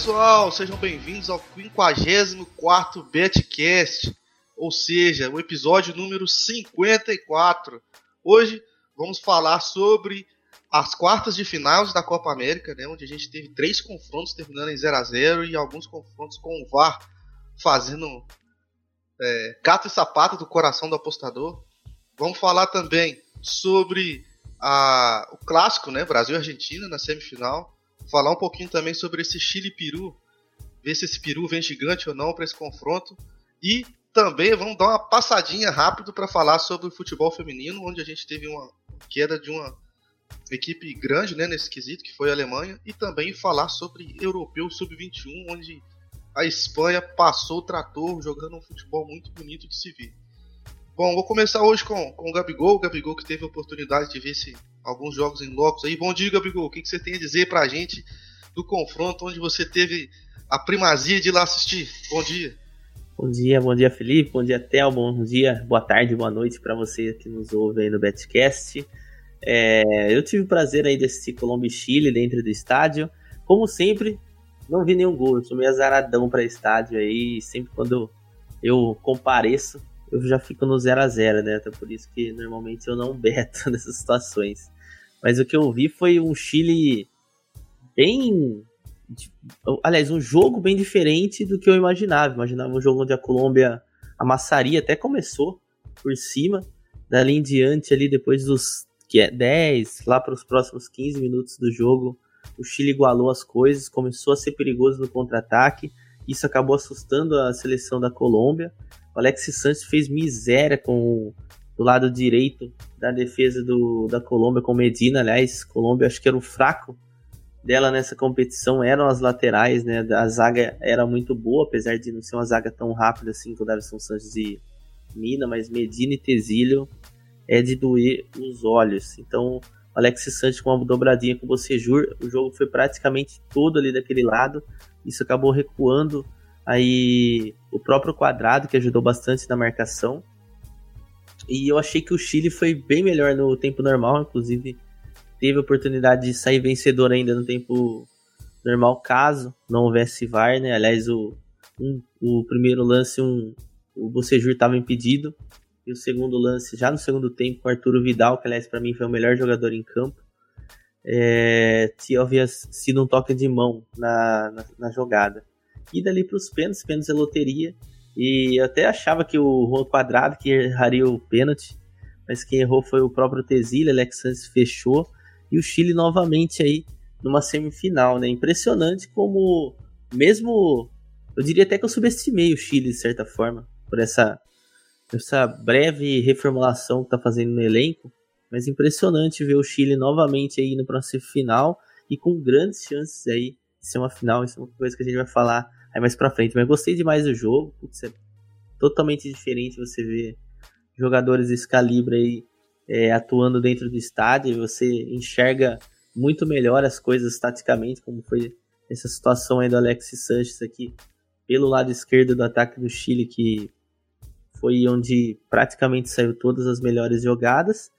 pessoal, sejam bem-vindos ao 54 Betcast, ou seja, o episódio número 54. Hoje vamos falar sobre as quartas de finais da Copa América, né, onde a gente teve três confrontos terminando em 0 a 0 e alguns confrontos com o VAR fazendo é, gato e sapato do coração do apostador. Vamos falar também sobre a, o clássico, né, Brasil e Argentina na semifinal falar um pouquinho também sobre esse Chile Peru, ver se esse Peru vem gigante ou não para esse confronto e também vamos dar uma passadinha rápido para falar sobre o futebol feminino, onde a gente teve uma queda de uma equipe grande né, nesse quesito, que foi a Alemanha, e também falar sobre Europeu Sub-21, onde a Espanha passou o trator jogando um futebol muito bonito de se ver. Bom, vou começar hoje com, com o Gabigol, o Gabigol que teve a oportunidade de ver se alguns jogos em locos aí. Bom dia, Gabigol, o que, que você tem a dizer pra gente do confronto onde você teve a primazia de ir lá assistir? Bom dia. Bom dia, bom dia Felipe, bom dia Theo, bom dia, boa tarde, boa noite para você que nos ouve aí no Betcast. É, eu tive o prazer aí de assistir Colômbia e Chile dentro do estádio. Como sempre, não vi nenhum gol, eu sou meio azaradão para estádio aí, sempre quando eu compareço, eu já fico no 0 a 0 né? Até por isso que normalmente eu não beto nessas situações. Mas o que eu vi foi um Chile bem. Aliás, um jogo bem diferente do que eu imaginava. Imaginava um jogo onde a Colômbia amassaria, até começou por cima. Dali em diante, ali depois dos que é 10, lá para os próximos 15 minutos do jogo, o Chile igualou as coisas, começou a ser perigoso no contra-ataque. Isso acabou assustando a seleção da Colômbia. O Alex Santos fez miséria com o lado direito da defesa do, da Colômbia com Medina. Aliás, Colômbia acho que era o fraco dela nessa competição eram as laterais, né? A zaga era muito boa, apesar de não ser uma zaga tão rápida assim com o Davison Santos e Mina, mas Medina e Tesílio é de doer os olhos. Então, Alex Santos com uma dobradinha com o Bocejur, o jogo foi praticamente todo ali daquele lado. Isso acabou recuando aí o próprio quadrado, que ajudou bastante na marcação. E eu achei que o Chile foi bem melhor no tempo normal, inclusive teve a oportunidade de sair vencedor ainda no tempo normal, caso não houvesse VAR, né? Aliás, o, um, o primeiro lance, um, o Bocejur estava impedido, e o segundo lance, já no segundo tempo, o Arturo Vidal, que aliás para mim foi o melhor jogador em campo, é, havia sido um toque de mão na, na, na jogada. E dali para os pênaltis, pênaltis é loteria. E eu até achava que o Juan Quadrado que erraria o pênalti, mas quem errou foi o próprio Tesílio, Alex fechou. E o Chile novamente aí numa semifinal, né? Impressionante como, mesmo. Eu diria até que eu subestimei o Chile de certa forma, por essa, essa breve reformulação que tá fazendo no elenco. Mas impressionante ver o Chile novamente aí no próximo final e com grandes chances aí de ser uma final. Isso é uma coisa que a gente vai falar aí mais pra frente. Mas gostei demais do jogo. Putz, é totalmente diferente você ver jogadores desse calibre aí é, atuando dentro do estádio. Você enxerga muito melhor as coisas taticamente, como foi essa situação aí do Alex Sanches aqui pelo lado esquerdo do ataque do Chile, que foi onde praticamente saiu todas as melhores jogadas.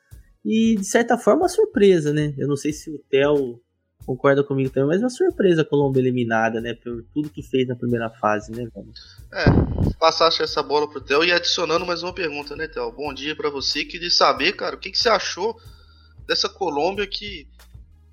E de certa forma, uma surpresa, né? Eu não sei se o Theo concorda comigo também, mas uma surpresa a Colômbia eliminada, né? Por tudo que fez na primeira fase, né, velho? É, passaste essa bola pro Theo e adicionando mais uma pergunta, né, Theo? Bom dia para você, queria saber, cara, o que, que você achou dessa Colômbia que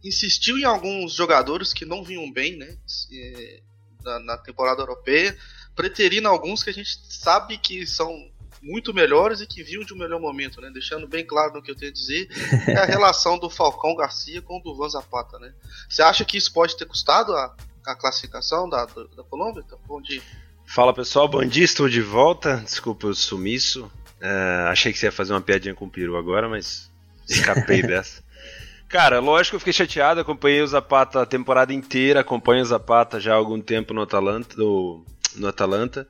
insistiu em alguns jogadores que não vinham bem, né? É, na, na temporada europeia, preterindo alguns que a gente sabe que são muito melhores e que vinham de um melhor momento, né? Deixando bem claro no que eu tenho a dizer, é a relação do Falcão Garcia com o do Van Zapata, né? Você acha que isso pode ter custado a, a classificação da, da, Colômbia? Então, bom dia. Fala pessoal, bom dia, estou de volta. Desculpa o sumiço. É, achei que você ia fazer uma piadinha com o Peru agora, mas escapei dessa. Cara, lógico que eu fiquei chateado, acompanhei o Zapata a temporada inteira, acompanho o Zapata já há algum tempo no Atalanta, no, no Atalanta.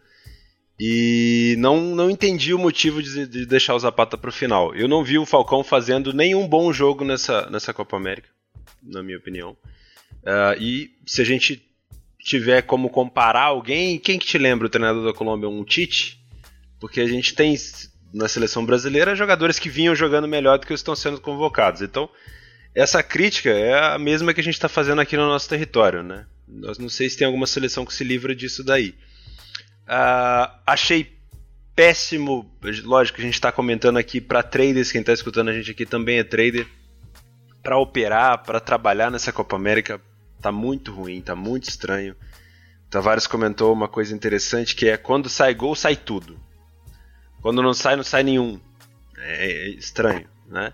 E não, não entendi o motivo de, de deixar o Zapata para o final. Eu não vi o Falcão fazendo nenhum bom jogo nessa, nessa Copa América, na minha opinião. Uh, e se a gente tiver como comparar alguém, quem que te lembra o treinador da Colômbia? Um Tite? Porque a gente tem na seleção brasileira jogadores que vinham jogando melhor do que estão sendo convocados. Então, essa crítica é a mesma que a gente está fazendo aqui no nosso território, né? Não sei se tem alguma seleção que se livra disso daí. Uh, achei péssimo. Lógico, a gente está comentando aqui para traders, quem está escutando a gente aqui também é trader. Para operar, para trabalhar nessa Copa América, tá muito ruim, tá muito estranho. Tavares comentou uma coisa interessante que é quando sai gol, sai tudo. Quando não sai, não sai nenhum. É, é estranho, né?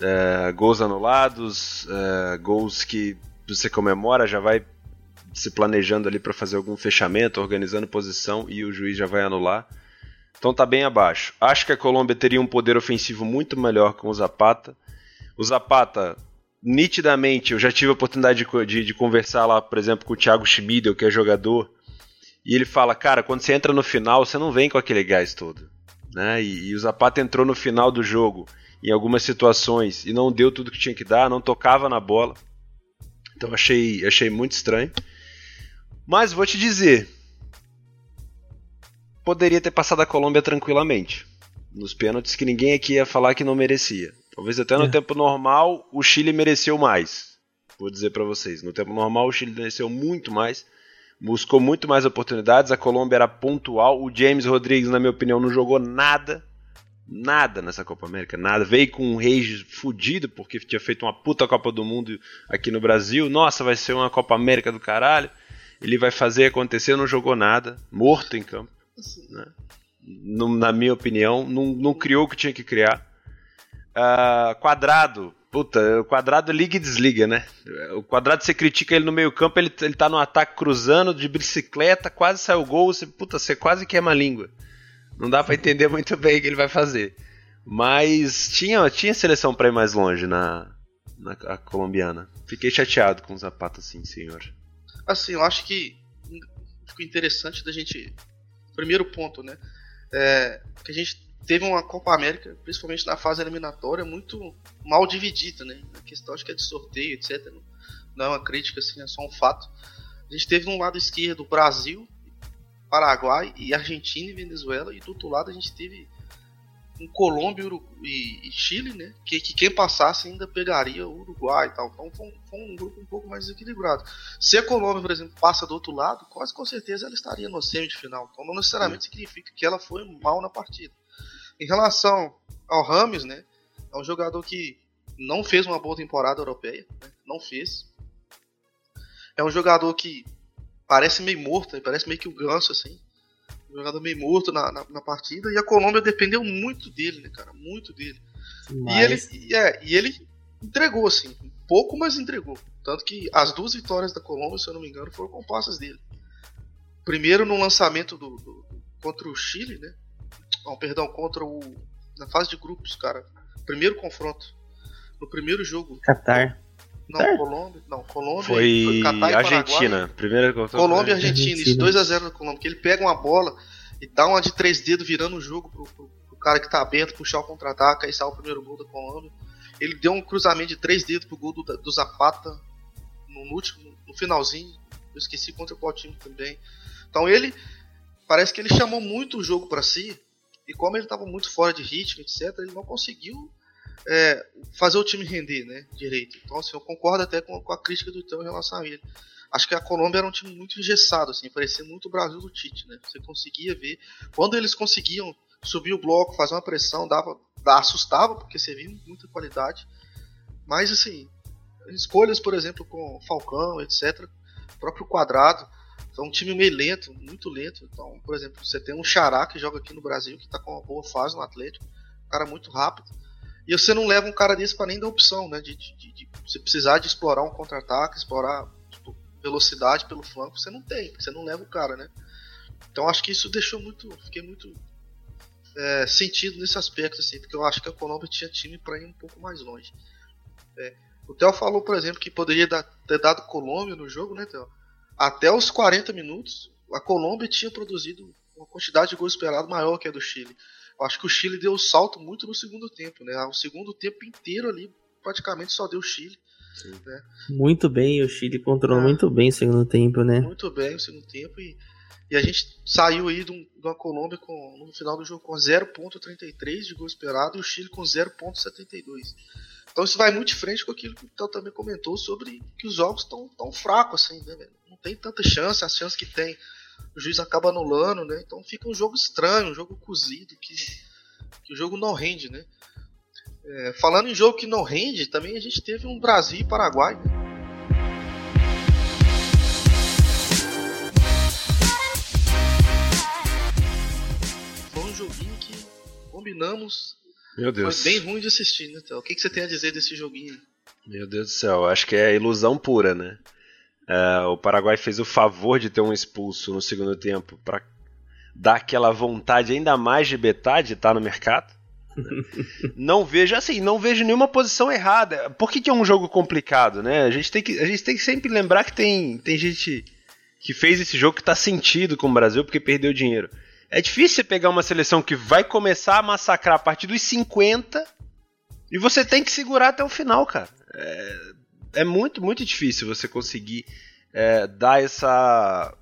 É, gols anulados, é, gols que você comemora, já vai se planejando ali para fazer algum fechamento, organizando posição e o juiz já vai anular. Então tá bem abaixo. Acho que a Colômbia teria um poder ofensivo muito melhor com o Zapata. O Zapata, nitidamente, eu já tive a oportunidade de, de, de conversar lá, por exemplo, com o Thiago Schmidl, que é jogador, e ele fala, cara, quando você entra no final, você não vem com aquele gás todo. Né? E, e o Zapata entrou no final do jogo, em algumas situações, e não deu tudo que tinha que dar, não tocava na bola. Então achei, achei muito estranho. Mas vou te dizer, poderia ter passado a Colômbia tranquilamente. Nos pênaltis que ninguém aqui ia falar que não merecia. Talvez até no é. tempo normal o Chile mereceu mais. Vou dizer para vocês, no tempo normal o Chile mereceu muito mais. Buscou muito mais oportunidades, a Colômbia era pontual. O James Rodrigues, na minha opinião, não jogou nada. Nada nessa Copa América, nada. Veio com um rage fudido, porque tinha feito uma puta Copa do Mundo aqui no Brasil. Nossa, vai ser uma Copa América do caralho ele vai fazer acontecer, não jogou nada, morto em campo. Né? na minha opinião, não, não, criou o que tinha que criar. Uh, quadrado, puta, o quadrado liga e desliga, né? O quadrado você critica ele no meio-campo, ele, ele tá no ataque cruzando de bicicleta, quase saiu o gol, você, puta, você quase queima a língua. Não dá para entender muito bem o que ele vai fazer. Mas tinha, tinha seleção para ir mais longe na, na colombiana. Fiquei chateado com o Zapata, sim, senhor. Assim, eu acho que ficou interessante da gente. Primeiro ponto, né? É, que a gente teve uma Copa América, principalmente na fase eliminatória, muito mal dividida, né? A questão acho que é de sorteio, etc. Não é uma crítica, assim, é só um fato. A gente teve no lado esquerdo Brasil, Paraguai e Argentina e Venezuela, e do outro lado a gente teve com Colômbia e, Chile, né? Que, que, quem passasse ainda pegaria o Uruguai e tal. Então foi um, foi um, grupo um pouco mais equilibrado. Se a Colômbia, por exemplo, passa do outro lado, quase com certeza ela estaria no semifinal. Então não necessariamente significa que ela foi mal na partida. Em relação ao Rames, né? É um jogador que não fez uma boa temporada europeia, né, não fez. É um jogador que parece meio morto, parece meio que o ganso assim jogador meio morto na, na, na, partida, e a Colômbia dependeu muito dele, né, cara? Muito dele. E ele, é, e ele entregou, assim, pouco, mas entregou. Tanto que as duas vitórias da Colômbia, se eu não me engano, foram compostas dele. Primeiro no lançamento do, do contra o Chile, né? Não, perdão, contra o. Na fase de grupos, cara. Primeiro confronto. No primeiro jogo. Qatar. Não, é. Colômbia. Não, Colômbia. Foi, foi Catar Argentina. Primeira Colômbia e Argentina. Argentina. Isso 2x0 na Colômbia. Que ele pega uma bola e dá uma de três dedos virando o jogo pro, pro, pro cara que tá aberto, puxar o contra-ataque, aí sai o primeiro gol da Colômbia. Ele deu um cruzamento de três dedos pro gol do, do Zapata no, último, no finalzinho. Eu esqueci contra o Coutinho também. Então ele parece que ele chamou muito o jogo para si. E como ele estava muito fora de ritmo, etc., ele não conseguiu é, fazer o time render né, direito. Então, assim, eu concordo até com, com a crítica do Tão em relação a ele. Acho que a Colômbia era um time muito engessado, assim, parecia muito o Brasil do Tite, né? Você conseguia ver. Quando eles conseguiam subir o bloco, fazer uma pressão, dava, assustava, porque você via muita qualidade. Mas, assim, escolhas, por exemplo, com Falcão, etc., próprio Quadrado, é um time meio lento, muito lento. Então, por exemplo, você tem um Xará que joga aqui no Brasil, que está com uma boa fase no Atlético, um cara muito rápido. E você não leva um cara desse para nem dar opção, né? De, de, de, de você precisar de explorar um contra-ataque, explorar tipo, velocidade pelo flanco, você não tem, você não leva o cara, né? Então acho que isso deixou muito. Fiquei muito é, sentido nesse aspecto, assim, porque eu acho que a Colômbia tinha time para ir um pouco mais longe. É, o Theo falou, por exemplo, que poderia dar, ter dado Colômbia no jogo, né, Theo? Até os 40 minutos, a Colômbia tinha produzido uma quantidade de gols esperado maior que a do Chile. Eu acho que o Chile deu salto muito no segundo tempo, né? O segundo tempo inteiro ali praticamente só deu o Chile. Né? Muito bem, o Chile controlou é. muito bem o segundo tempo, né? Muito bem o segundo tempo e, e a gente saiu aí de, um, de uma Colômbia com, no final do jogo com 0.33 de gol esperado e o Chile com 0.72. Então isso vai muito de frente com aquilo que o Theo também comentou sobre que os jogos estão tão fracos assim, né, Não tem tanta chance, as chances que tem, o juiz acaba anulando, né? Então fica um jogo estranho, um jogo cozido, que, que o jogo não rende, né? É, falando em jogo que não rende, também a gente teve um Brasil e Paraguai. Né? Foi um joguinho que combinamos meu Deus. Foi bem ruim de assistir, né, Théo? O que, que você tem a dizer desse joguinho? Meu Deus do céu, acho que é ilusão pura, né? É, o Paraguai fez o favor de ter um expulso no segundo tempo para dar aquela vontade ainda mais de Betá de estar no mercado. não vejo assim, não vejo nenhuma posição errada. Por que, que, é um jogo complicado, né? A gente tem que, a gente tem que sempre lembrar que tem, tem gente que fez esse jogo que está sentido com o Brasil porque perdeu dinheiro. É difícil você pegar uma seleção que vai começar a massacrar a partir dos 50 e você tem que segurar até o final, cara. É, é muito, muito difícil você conseguir é, dar essa.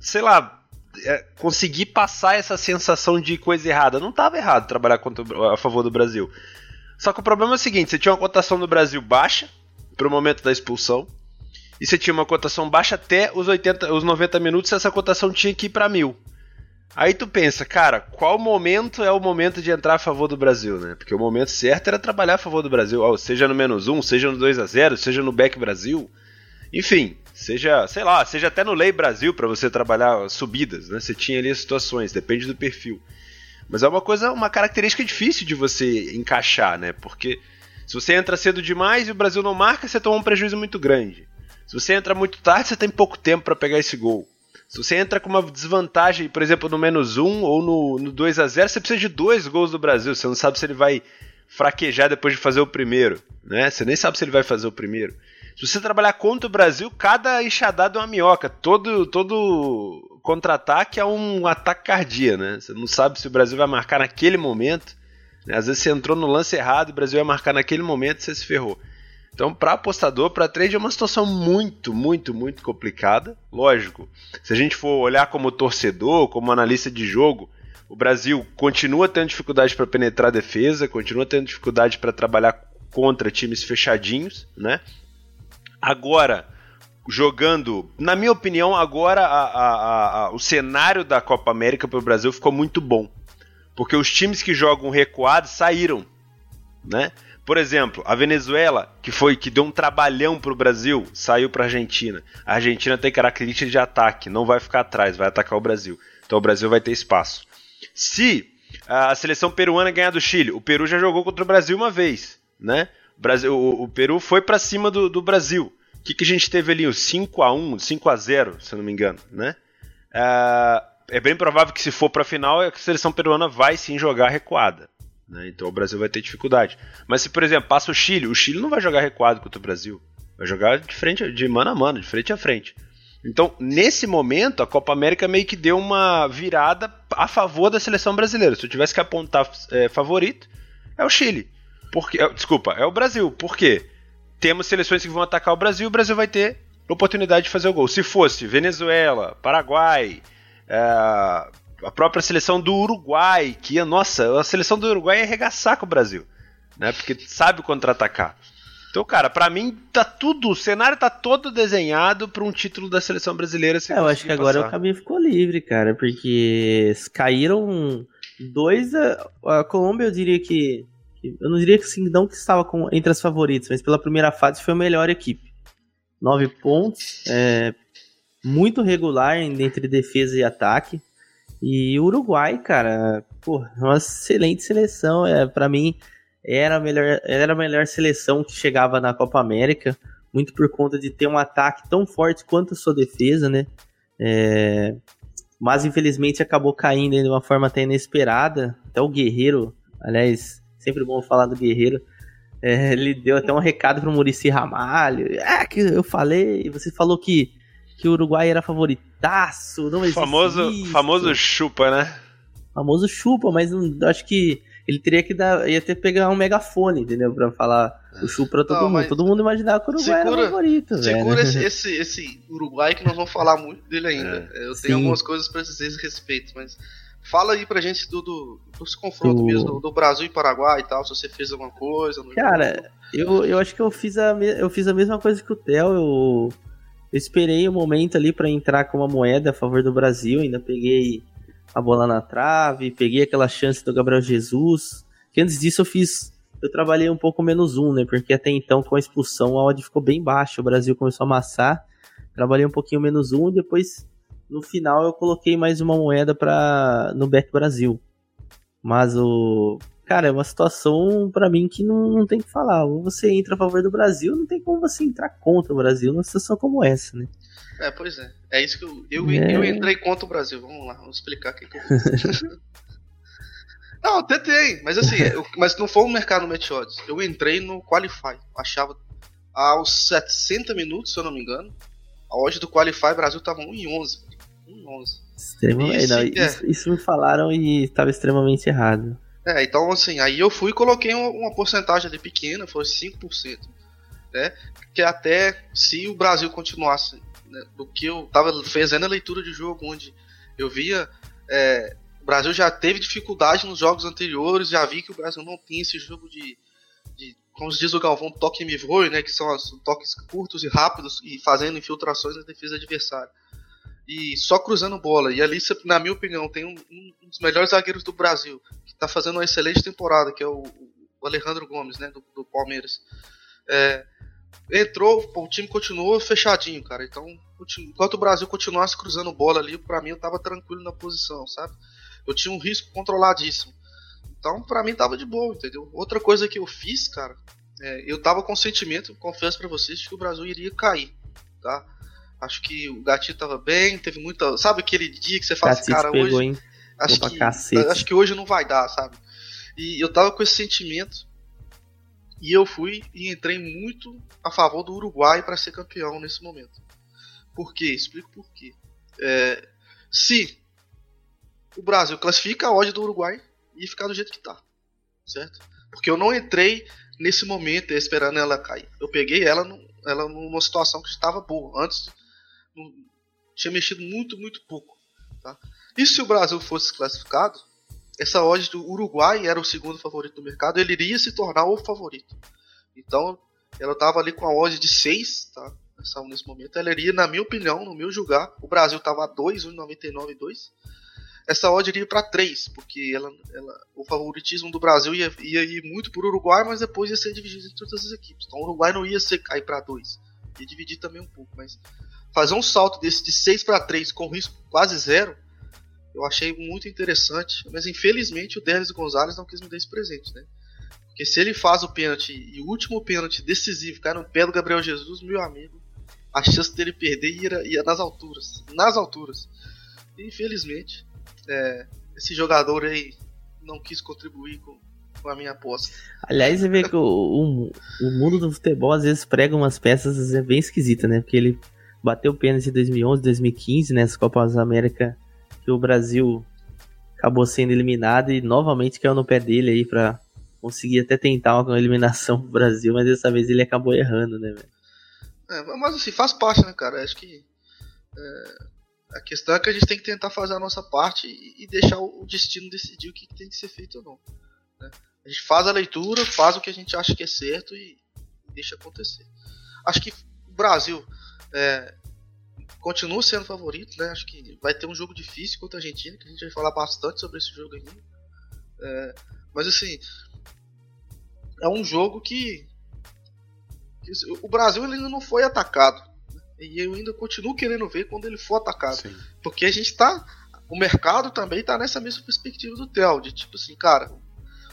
Sei lá. É, conseguir passar essa sensação de coisa errada. Não estava errado trabalhar contra, a favor do Brasil. Só que o problema é o seguinte: você tinha uma cotação do Brasil baixa para o momento da expulsão. E você tinha uma cotação baixa até os, 80, os 90 minutos, essa cotação tinha que ir para mil. Aí tu pensa, cara, qual momento é o momento de entrar a favor do Brasil, né? Porque o momento certo era trabalhar a favor do Brasil, seja no menos um, seja no 2 a 0 seja no back Brasil. Enfim, seja, sei lá, seja até no Lei Brasil para você trabalhar subidas, né? Você tinha ali as situações, depende do perfil. Mas é uma coisa, uma característica difícil de você encaixar, né? Porque se você entra cedo demais e o Brasil não marca, você toma um prejuízo muito grande. Se você entra muito tarde, você tem pouco tempo para pegar esse gol. Você entra com uma desvantagem, por exemplo, no menos um ou no, no 2 a 0 você precisa de dois gols do Brasil. Você não sabe se ele vai fraquejar depois de fazer o primeiro. Né? Você nem sabe se ele vai fazer o primeiro. Se você trabalhar contra o Brasil, cada enxadada é uma minhoca. Todo, todo contra-ataque é um ataque cardíaco. Né? Você não sabe se o Brasil vai marcar naquele momento. Né? Às vezes você entrou no lance errado e o Brasil vai marcar naquele momento você se ferrou. Então, para apostador, para trade é uma situação muito, muito, muito complicada. Lógico, se a gente for olhar como torcedor, como analista de jogo, o Brasil continua tendo dificuldade para penetrar a defesa, continua tendo dificuldade para trabalhar contra times fechadinhos, né? Agora, jogando, na minha opinião, agora a, a, a, o cenário da Copa América para o Brasil ficou muito bom, porque os times que jogam recuados saíram, né? Por exemplo, a Venezuela, que foi que deu um trabalhão pro Brasil, saiu pra Argentina. A Argentina tem características de ataque, não vai ficar atrás, vai atacar o Brasil. Então o Brasil vai ter espaço. Se a seleção peruana ganhar do Chile, o Peru já jogou contra o Brasil uma vez, né? O, Brasil, o, o Peru foi para cima do, do Brasil. O que, que a gente teve ali? O 5 a 1 5 a 0 se eu não me engano, né? Uh, é bem provável que se for para a final, a seleção peruana vai sim jogar recuada. Né? Então o Brasil vai ter dificuldade. Mas se, por exemplo, passa o Chile, o Chile não vai jogar recuado contra o Brasil. Vai jogar de frente, de mano a mano, de frente a frente. Então, nesse momento, a Copa América meio que deu uma virada a favor da seleção brasileira. Se eu tivesse que apontar é, favorito, é o Chile. Porque, é, desculpa, é o Brasil. Por quê? Temos seleções que vão atacar o Brasil, o Brasil vai ter oportunidade de fazer o gol. Se fosse Venezuela, Paraguai, é, a própria seleção do Uruguai, que, nossa, a seleção do Uruguai ia arregaçar com o Brasil, né? Porque sabe contra-atacar. Então, cara, para mim tá tudo, o cenário tá todo desenhado para um título da seleção brasileira. É, eu acho que agora passar. o caminho ficou livre, cara, porque caíram dois. A, a Colômbia, eu diria que, eu não diria que sim, não que estava com, entre as favoritas, mas pela primeira fase foi a melhor equipe. Nove pontos, é, muito regular entre defesa e ataque. E o Uruguai, cara, pô, é uma excelente seleção. É, para mim, era a, melhor, era a melhor seleção que chegava na Copa América, muito por conta de ter um ataque tão forte quanto a sua defesa, né? É, mas infelizmente acabou caindo de uma forma até inesperada. Até o Guerreiro, aliás, sempre bom falar do Guerreiro. É, ele deu até um recado pro Murici Ramalho. É que eu falei, você falou que que o Uruguai era não existe famoso, isso. Famoso chupa, né? Famoso chupa, mas não, acho que ele teria que dar, ia ter que pegar um megafone, entendeu? Pra falar o chupa pra todo não, mundo. Todo mundo imaginava que o Uruguai segura, era favorito, Segura esse, esse, esse, Uruguai que nós vamos falar muito dele ainda. É. Eu tenho Sim. algumas coisas pra dizer a respeito, mas Fala aí pra gente do, do, dos confrontos do... mesmo, do, Brasil e Paraguai e tal, se você fez alguma coisa. Cara, eu, eu acho que eu fiz, a, eu fiz a mesma coisa que o Theo. Eu, eu esperei o um momento ali para entrar com uma moeda a favor do Brasil, ainda peguei a bola na trave, peguei aquela chance do Gabriel Jesus. Que antes disso eu fiz. Eu trabalhei um pouco menos um, né? Porque até então, com a expulsão, a odd ficou bem baixa. O Brasil começou a amassar. Trabalhei um pouquinho menos um depois no final eu coloquei mais uma moeda para no Bet Brasil. Mas o cara, é uma situação para mim que não, não tem que falar. Ou você entra a favor do Brasil, não tem como você entrar contra o Brasil numa situação como essa, né? É, pois é. É isso que eu eu, é... eu entrei contra o Brasil. Vamos lá, vamos explicar o que eu fiz. não, tem, mas assim, eu, mas não foi o mercado odds. Eu entrei no Qualify. Achava aos 70 minutos, se eu não me engano, a odd do Qualify Brasil tava 1 em 11. Extremamente, não, é. isso, isso, me falaram e estava extremamente errado. É, então assim, aí eu fui e coloquei uma, porcentagem ali pequena, foi 5%. Né? Que até se o Brasil continuasse né, do que eu estava fazendo a leitura de jogo, onde eu via. É, o Brasil já teve dificuldade nos jogos anteriores, já vi que o Brasil não tinha esse jogo de, de como diz o Galvão, toque me voe, né? Que são os toques curtos e rápidos e fazendo infiltrações na defesa adversária e só cruzando bola. E ali, na minha opinião, tem um, um dos melhores zagueiros do Brasil, que está fazendo uma excelente temporada, que é o, o Alejandro Gomes, né, do, do Palmeiras. É, entrou, o time continuou fechadinho, cara. Então, enquanto o Brasil continuasse cruzando bola ali, para mim eu tava tranquilo na posição, sabe? Eu tinha um risco controladíssimo. Então, para mim tava de boa, entendeu? Outra coisa que eu fiz, cara, é, eu tava com sentimento, confesso para vocês, que o Brasil iria cair, tá? Acho que o gatinho tava bem, teve muita. Sabe aquele dia que você fala assim, cara, pegou, hoje. Hein? Acho que, acho que hoje não vai dar, sabe? E eu tava com esse sentimento. E eu fui e entrei muito a favor do Uruguai para ser campeão nesse momento. Por quê? Explico por quê. É, se o Brasil classifica a odd do Uruguai e ficar do jeito que tá, certo? Porque eu não entrei nesse momento esperando ela cair. Eu peguei ela, no, ela numa situação que estava boa. Antes tinha mexido muito, muito pouco. Tá? E se o Brasil fosse classificado, essa odd do Uruguai era o segundo favorito do mercado, ele iria se tornar o favorito. Então, ela estava ali com a odd de 6, tá? Nesse momento. Ela iria, na minha opinião, no meu julgar, o Brasil estava a 2, 1,99 2. Essa odd iria para 3, porque ela, ela, o favoritismo do Brasil ia, ia ir muito por Uruguai, mas depois ia ser dividido entre todas as equipes. Então o Uruguai não ia ser cair para 2. Ia dividir também um pouco, mas fazer um salto desse de 6 para 3 com risco quase zero, eu achei muito interessante. Mas infelizmente o Denis Gonzalez não quis me dar esse presente, né? Porque se ele faz o pênalti e o último pênalti decisivo cai no pé do Gabriel Jesus, meu amigo, a chance dele perder ia, ia nas alturas. Nas alturas. E, infelizmente, é, esse jogador aí não quis contribuir com, com a minha aposta. Aliás, você vê que o, o, o, mundo do futebol às vezes prega umas peças é bem esquisita, né? Porque ele bateu pênalti em 2011, 2015, nessa né, Copas América, que o Brasil acabou sendo eliminado e novamente caiu no pé dele aí para conseguir até tentar uma eliminação pro Brasil, mas dessa vez ele acabou errando, né, velho? É, mas assim, faz parte, né, cara? Acho que é, a questão é que a gente tem que tentar fazer a nossa parte e, e deixar o, destino decidir o que, que, tem que ser feito ou não. Né? A gente faz a leitura, faz o que a gente acha que é certo e deixa acontecer. Acho que o Brasil é, continua sendo favorito, né? Acho que vai ter um jogo difícil contra a Argentina, que a gente vai falar bastante sobre esse jogo ainda. É, mas assim, é um jogo que, que, o Brasil ainda não foi atacado. Né? E eu ainda continuo querendo ver quando ele for atacado. Sim. Porque a gente tá. O mercado também tá nessa mesma perspectiva do Theo, de tipo assim, cara,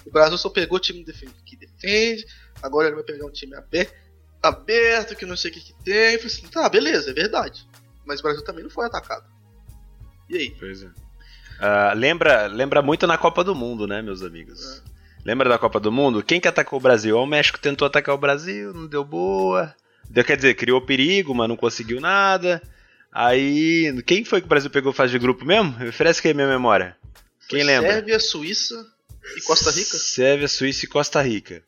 o Brasil só pegou o time que defende, agora ele vai pegar um time aberto aberto, que não sei o que, que tem. Eu falei assim, tá, beleza, é verdade. Mas o Brasil também não foi atacado. E aí? Pois é. Uh, lembra, lembra muito na Copa do Mundo, né, meus amigos? É. Lembra da Copa do Mundo? Quem que atacou o Brasil? O México tentou atacar o Brasil, não deu boa. Deu, quer dizer, criou perigo, mas não conseguiu nada. Aí, quem foi que o Brasil pegou fase de grupo mesmo? Oferece aí a minha memória. Quem lembra? Sérvia, Suíça e Costa Rica? Sérvia, Suíça e Costa Rica.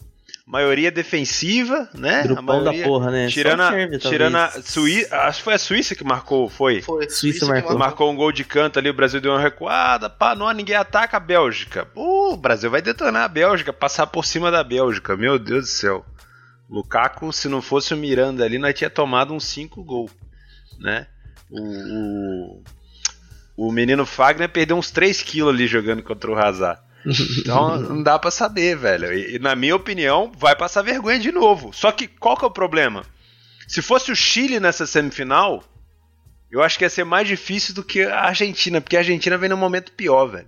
Maioria defensiva, né? Grupão maioria, da porra, né? Tirando, a, serve, tirando a Suíça, acho que foi a Suíça que marcou, foi? Foi. Suíça marcou. Marcou um gol de canto ali, o Brasil deu uma recuada, pá, não, ninguém ataca a Bélgica. Uh, o Brasil vai detonar a Bélgica, passar por cima da Bélgica, meu Deus do céu. Lukaku, se não fosse o Miranda ali, nós tinha tomado uns 5 gols, né? O, o, o menino Fagner perdeu uns 3 quilos ali jogando contra o Hazard. Então não dá pra saber, velho. E, na minha opinião, vai passar vergonha de novo. Só que qual que é o problema? Se fosse o Chile nessa semifinal, eu acho que ia ser mais difícil do que a Argentina, porque a Argentina vem num momento pior, velho.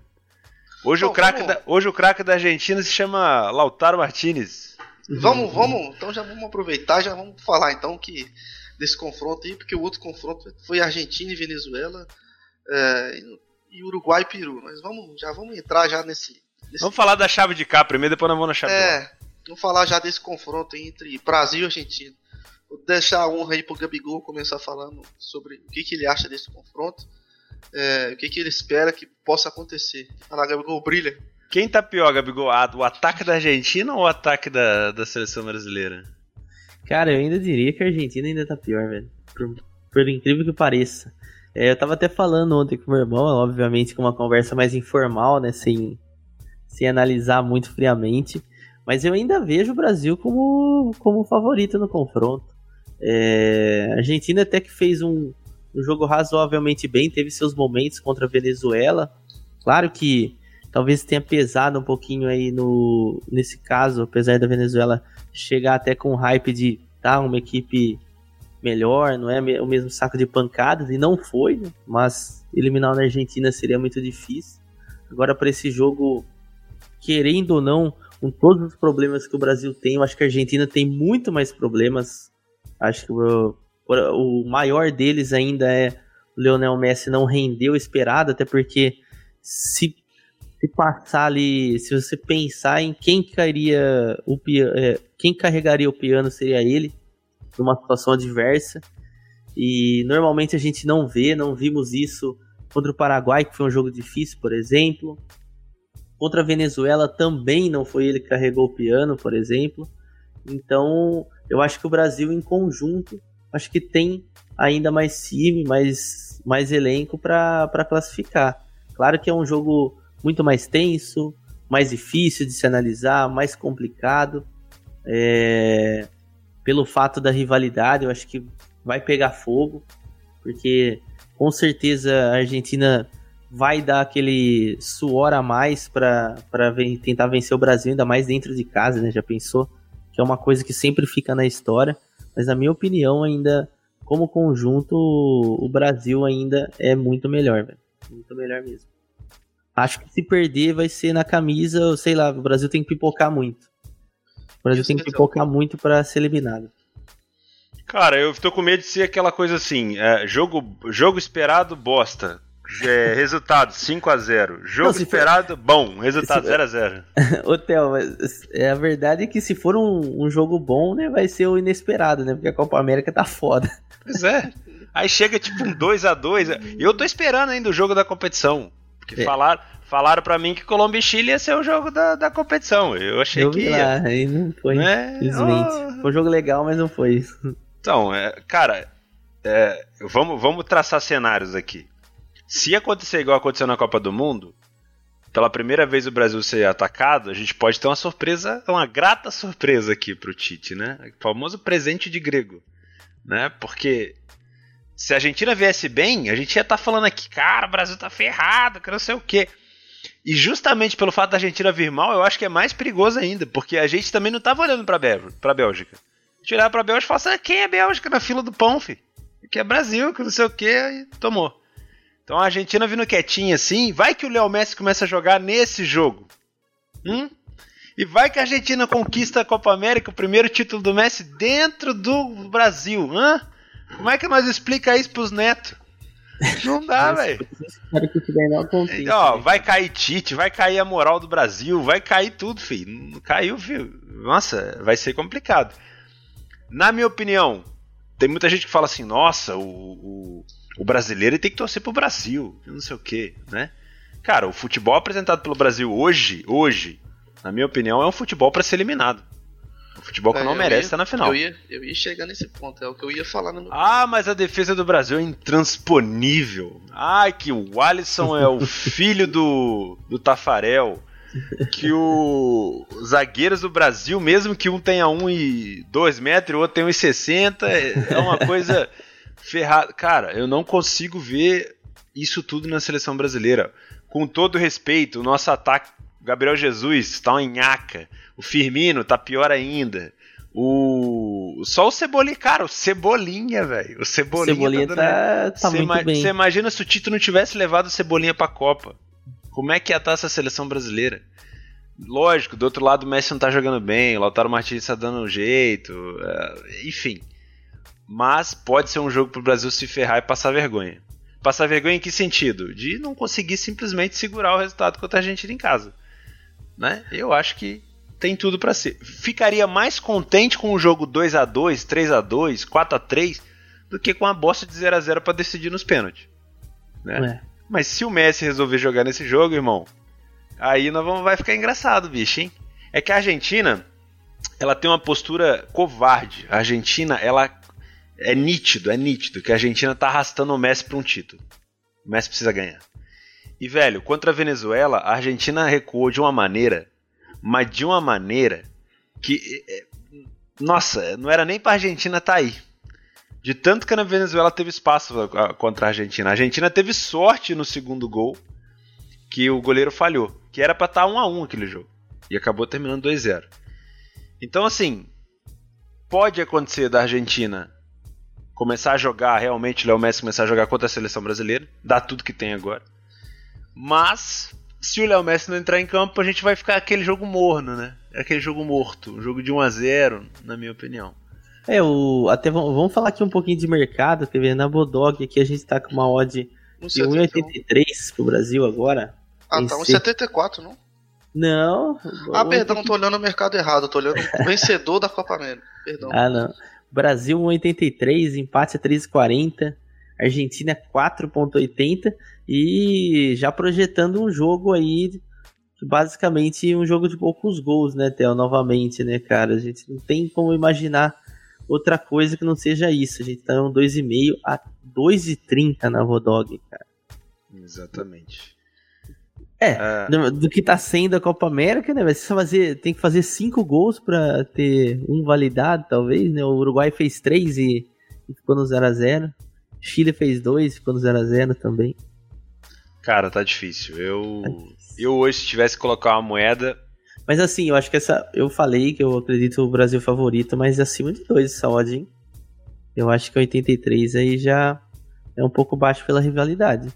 Hoje, Bom, o craque da, hoje o craque da Argentina se chama Lautaro Martinez. Vamos, vamos, então já vamos aproveitar, já vamos falar então que desse confronto aí, porque o outro confronto foi Argentina e Venezuela é, e Uruguai e Peru. Mas vamos, já vamos entrar já nesse, nesse... Vamos falar da chave de cá primeiro, depois nós vamos na chave É, vamos falar já desse confronto entre Brasil e Argentina. Vou deixar a honra aí pro Gabigol começar falando sobre o que, que ele acha desse confronto, é, o que, que ele espera que possa acontecer. Olha lá, Gabigol, brilha. Quem tá pior, Gabigol? O ataque da Argentina ou o ataque da, da seleção brasileira? Cara, eu ainda diria que a Argentina ainda tá pior, velho. Por, por incrível que pareça. É, eu tava até falando ontem com meu irmão, obviamente com uma conversa mais informal, né? Sem, sem analisar muito friamente. Mas eu ainda vejo o Brasil como, como favorito no confronto. É, a Argentina até que fez um, um jogo razoavelmente bem, teve seus momentos contra a Venezuela. Claro que talvez tenha pesado um pouquinho aí no nesse caso, apesar da Venezuela chegar até com hype de tá uma equipe melhor, não é o mesmo saco de pancadas e não foi, né? mas eliminar na Argentina seria muito difícil. Agora para esse jogo, querendo ou não, com todos os problemas que o Brasil tem, eu acho que a Argentina tem muito mais problemas Acho que o, o maior deles ainda é o Leonel Messi não rendeu esperado, até porque se, se passar ali, se você pensar em quem cairia o é, quem carregaria o piano seria ele, numa situação adversa. E normalmente a gente não vê, não vimos isso contra o Paraguai, que foi um jogo difícil, por exemplo. Contra a Venezuela também não foi ele que carregou o piano, por exemplo. Então, eu acho que o Brasil em conjunto, acho que tem ainda mais time, mais, mais elenco para classificar. Claro que é um jogo muito mais tenso, mais difícil de se analisar, mais complicado. É, pelo fato da rivalidade, eu acho que vai pegar fogo, porque com certeza a Argentina vai dar aquele suor a mais para tentar vencer o Brasil, ainda mais dentro de casa, né? Já pensou? que é uma coisa que sempre fica na história, mas na minha opinião ainda como conjunto o Brasil ainda é muito melhor, velho. Muito melhor mesmo. Acho que se perder vai ser na camisa, sei lá, o Brasil tem que pipocar muito. O Brasil Isso tem que pipocar muito para ser eliminado. Cara, eu tô com medo de ser aquela coisa assim, é, jogo, jogo esperado, bosta. É, resultado 5 a 0 Jogo Não, esperado, for... bom. Resultado 0 se... a 0 Ô, Theo, é a verdade é que se for um, um, jogo bom, né, vai ser o inesperado, né? Porque a Copa América tá foda. Pois é. Aí chega tipo um 2 a 2 Eu tô esperando ainda o jogo da competição. Porque é. falaram, falaram pra mim que Colômbia e Chile ia ser o jogo da, da competição. Eu achei eu que ia. Lá, aí não foi, né? infelizmente. Oh... Foi um jogo legal, mas não foi isso. Então, é, cara, é, vamos, vamos traçar cenários aqui. Se acontecer igual aconteceu na Copa do Mundo, pela primeira vez o Brasil ser atacado, a gente pode ter uma surpresa, uma grata surpresa aqui pro Tite, né? O famoso presente de grego, né? Porque se a Argentina viesse bem, a gente ia estar tá falando aqui, cara, o Brasil tá ferrado, que não sei o quê. E justamente pelo fato da Argentina vir mal, eu acho que é mais perigoso ainda, porque a gente também não tava olhando pra, Bé pra Bélgica. Olhava pra Bélgica e falava assim, ah, quem é Bélgica na fila do pão, filho? Que é Brasil, que não sei o quê, e tomou. Então a Argentina vindo quietinha assim, vai que o Léo Messi começa a jogar nesse jogo. Hum? E vai que a Argentina conquista a Copa América, o primeiro título do Messi dentro do Brasil. Hã? Como é que nós explica isso pros netos? Não dá, velho. Ó, vai cair Tite, vai cair a moral do Brasil, vai cair tudo, filho. Não caiu, filho. Nossa, vai ser complicado. Na minha opinião, tem muita gente que fala assim, nossa, o, o o brasileiro tem que torcer pro Brasil, não sei o que, né? Cara, o futebol apresentado pelo Brasil hoje, hoje, na minha opinião, é um futebol para ser eliminado. O futebol que É, não merece estar na final. Eu ia, eu ia chegar nesse ponto, é o que eu ia falar no meu. Ah, mas a defesa do Brasil é intransponível. Ai, que o Alisson é o filho do, do Tafarel. Que o, os zagueiros do Brasil, mesmo que um tenha um e dois metros e o outro tenha um e sessenta, é é uma coisa ferrada. Cara, eu não consigo ver isso tudo na seleção brasileira. Com todo respeito, o nosso ataque, Gabriel Jesus, está uma nhaca. O Firmino tá pior ainda. O. Só o Cebolinha, cara, o Cebolinha, velho. O Cebolinha, Cebolinha dando- tá, tá Cê muito ima- bem. Você imagina se o Tito não tivesse levado o Cebolinha pra Copa? Como é que ia estar essa seleção brasileira? Lógico, do outro lado o Messi não tá jogando bem, o Lautaro Martins tá dando um jeito, é, enfim. Mas pode ser um jogo pro Brasil se ferrar e passar vergonha. Passar vergonha em que sentido? De não conseguir simplesmente segurar o resultado contra a Argentina em casa. Né? Eu acho que tem tudo pra ser. Ficaria mais contente com o jogo 2 a 2 3 a 2 4 a 3 do que com a bosta de 0 a 0 pra decidir nos pênaltis. Né? É. Mas se o Messi resolver jogar nesse jogo, irmão, aí nós vamos, vai ficar engraçado, bicho, hein? É que a Argentina, ela tem uma postura covarde. A Argentina, ela é nítido, é nítido que a Argentina tá arrastando o Messi para um título. O Messi precisa ganhar. E velho, contra a Venezuela, a Argentina recuou de uma maneira, mas de uma maneira que é, nossa, não era nem pra Argentina tá aí. De tanto que a Venezuela teve espaço contra a Argentina. A Argentina teve sorte no segundo gol que o goleiro falhou, que era pra estar 1 a 1 aquele jogo e acabou terminando 2-0. Então assim, pode acontecer da Argentina começar a jogar realmente, o Léo Messi começar a jogar contra a seleção brasileira, dá tudo que tem agora. Mas se o Léo Messi não entrar em campo, a gente vai ficar aquele jogo morno, né? Aquele jogo morto, um jogo de 1 a 0, na minha opinião. É, o, até vamos, falar aqui um pouquinho de mercado, quer ver? Na Bodog aqui a gente tá com uma odd de 71. 1,83 pro Brasil agora. Ah, tá, um si- 74, não? Não. Ah, perdão, tô olhando o mercado errado, tô olhando o vencedor da Copa América. Perdão. Ah, não. Brasil 1,83, empate a 3,40, Argentina 4,80 e já projetando um jogo aí, basicamente um jogo de poucos gols, né, Theo? Novamente, né, cara? A gente não tem como imaginar outra coisa que não seja isso. A gente tá um 2,5 a 2,30 na Rodog, cara. Exatamente. É, Ah, do, do que tá sendo a Copa América, né? Mas você fazer, tem que fazer cinco gols pra ter um validado, talvez, né? O Uruguai fez três e, e ficou no 0x0. Chile fez dois, ficou no 0x0 também. cara, tá difícil. Eu, eu hoje, se tivesse que colocar uma moeda, Mas assim, eu acho que essa. Eu falei que eu acredito o Brasil favorito, mas acima de dois essa odd, hein? Eu acho que 83 aí já é um pouco baixo pela rivalidade.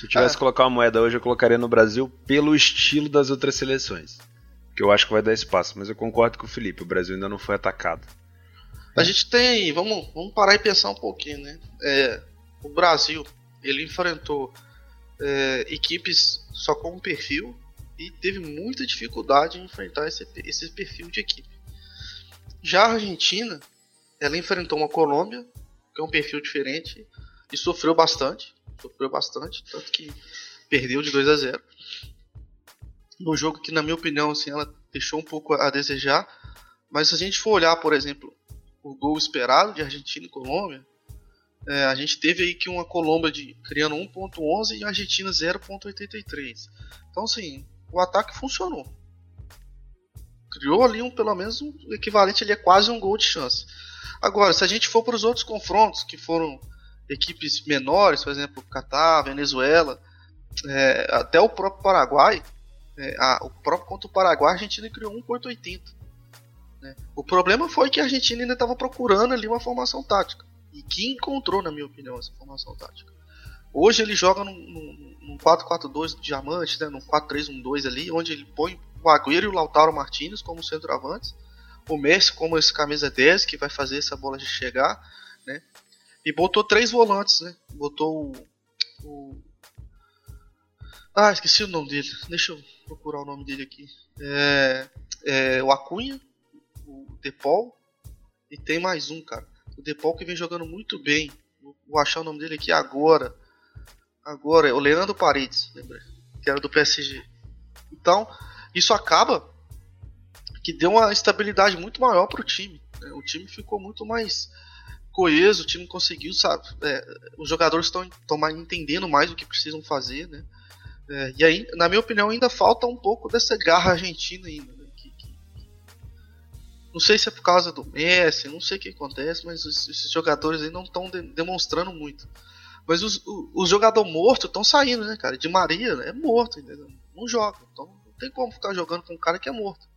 Se eu tivesse Ah. que colocar uma moeda hoje, eu colocaria no Brasil pelo estilo das outras seleções. Que eu acho que vai dar espaço. Mas eu concordo com o Felipe, o Brasil ainda não foi atacado. A gente tem. Vamos, vamos parar e pensar um pouquinho, né? É, o Brasil, ele enfrentou é, equipes só com um perfil e teve muita dificuldade em enfrentar esse, esse perfil de equipe. Já a Argentina, ela enfrentou uma Colômbia, que é um perfil diferente, e sofreu bastante. Sofreu bastante, tanto que perdeu de 2 a 0 No jogo que, na minha opinião, assim, ela deixou um pouco a desejar. Mas se a gente for olhar, por exemplo, o gol esperado de Argentina e Colômbia, é, a gente teve aí que uma Colômbia de, criando 1.11 e a Argentina 0.83. Então, assim, o ataque funcionou. Criou ali um, pelo menos, um equivalente ali a quase um gol de chance. Agora, se a gente for para os outros confrontos, que foram equipes menores, por exemplo, Catar, Venezuela, é, até o próprio Paraguai, é, a, o próprio contra o Paraguai, a Argentina criou 1.80. Né? O problema foi que a Argentina ainda estava procurando ali uma formação tática. E que encontrou, na minha opinião, essa formação tática. Hoje ele joga num, num, num 4-4-2 do Diamante, né? num 4-3-1-2 ali, onde ele põe o Agüero e o Lautaro Martinez como centroavantes, o Messi como esse camisa 10 que vai fazer essa bola de chegar, né? E botou três volantes, né? Botou o, o... Ah, esqueci o nome dele. Deixa eu procurar o nome dele aqui. É, é o Acunha, o Depol e tem mais um, cara. O Depol que vem jogando muito bem. Vou achar o nome dele aqui agora. Agora é o Leandro Paredes, lembrei, que era do PSG. Então, isso acaba que deu uma estabilidade muito maior para o time. Né? O time ficou muito mais coeso, o time conseguiu, sabe? É, os jogadores estão entendendo mais o que precisam fazer, né? É, e aí, na minha opinião, ainda falta um pouco dessa garra argentina ainda. Né? Que, que... Não sei se é por causa do Messi, não sei o que acontece, mas os, esses jogadores aí não estão de demonstrando muito. Mas os, os, jogadores mortos estão saindo, né, cara? De Maria é morto, entendeu? Não joga. Então não tem como ficar jogando com um cara que é morto.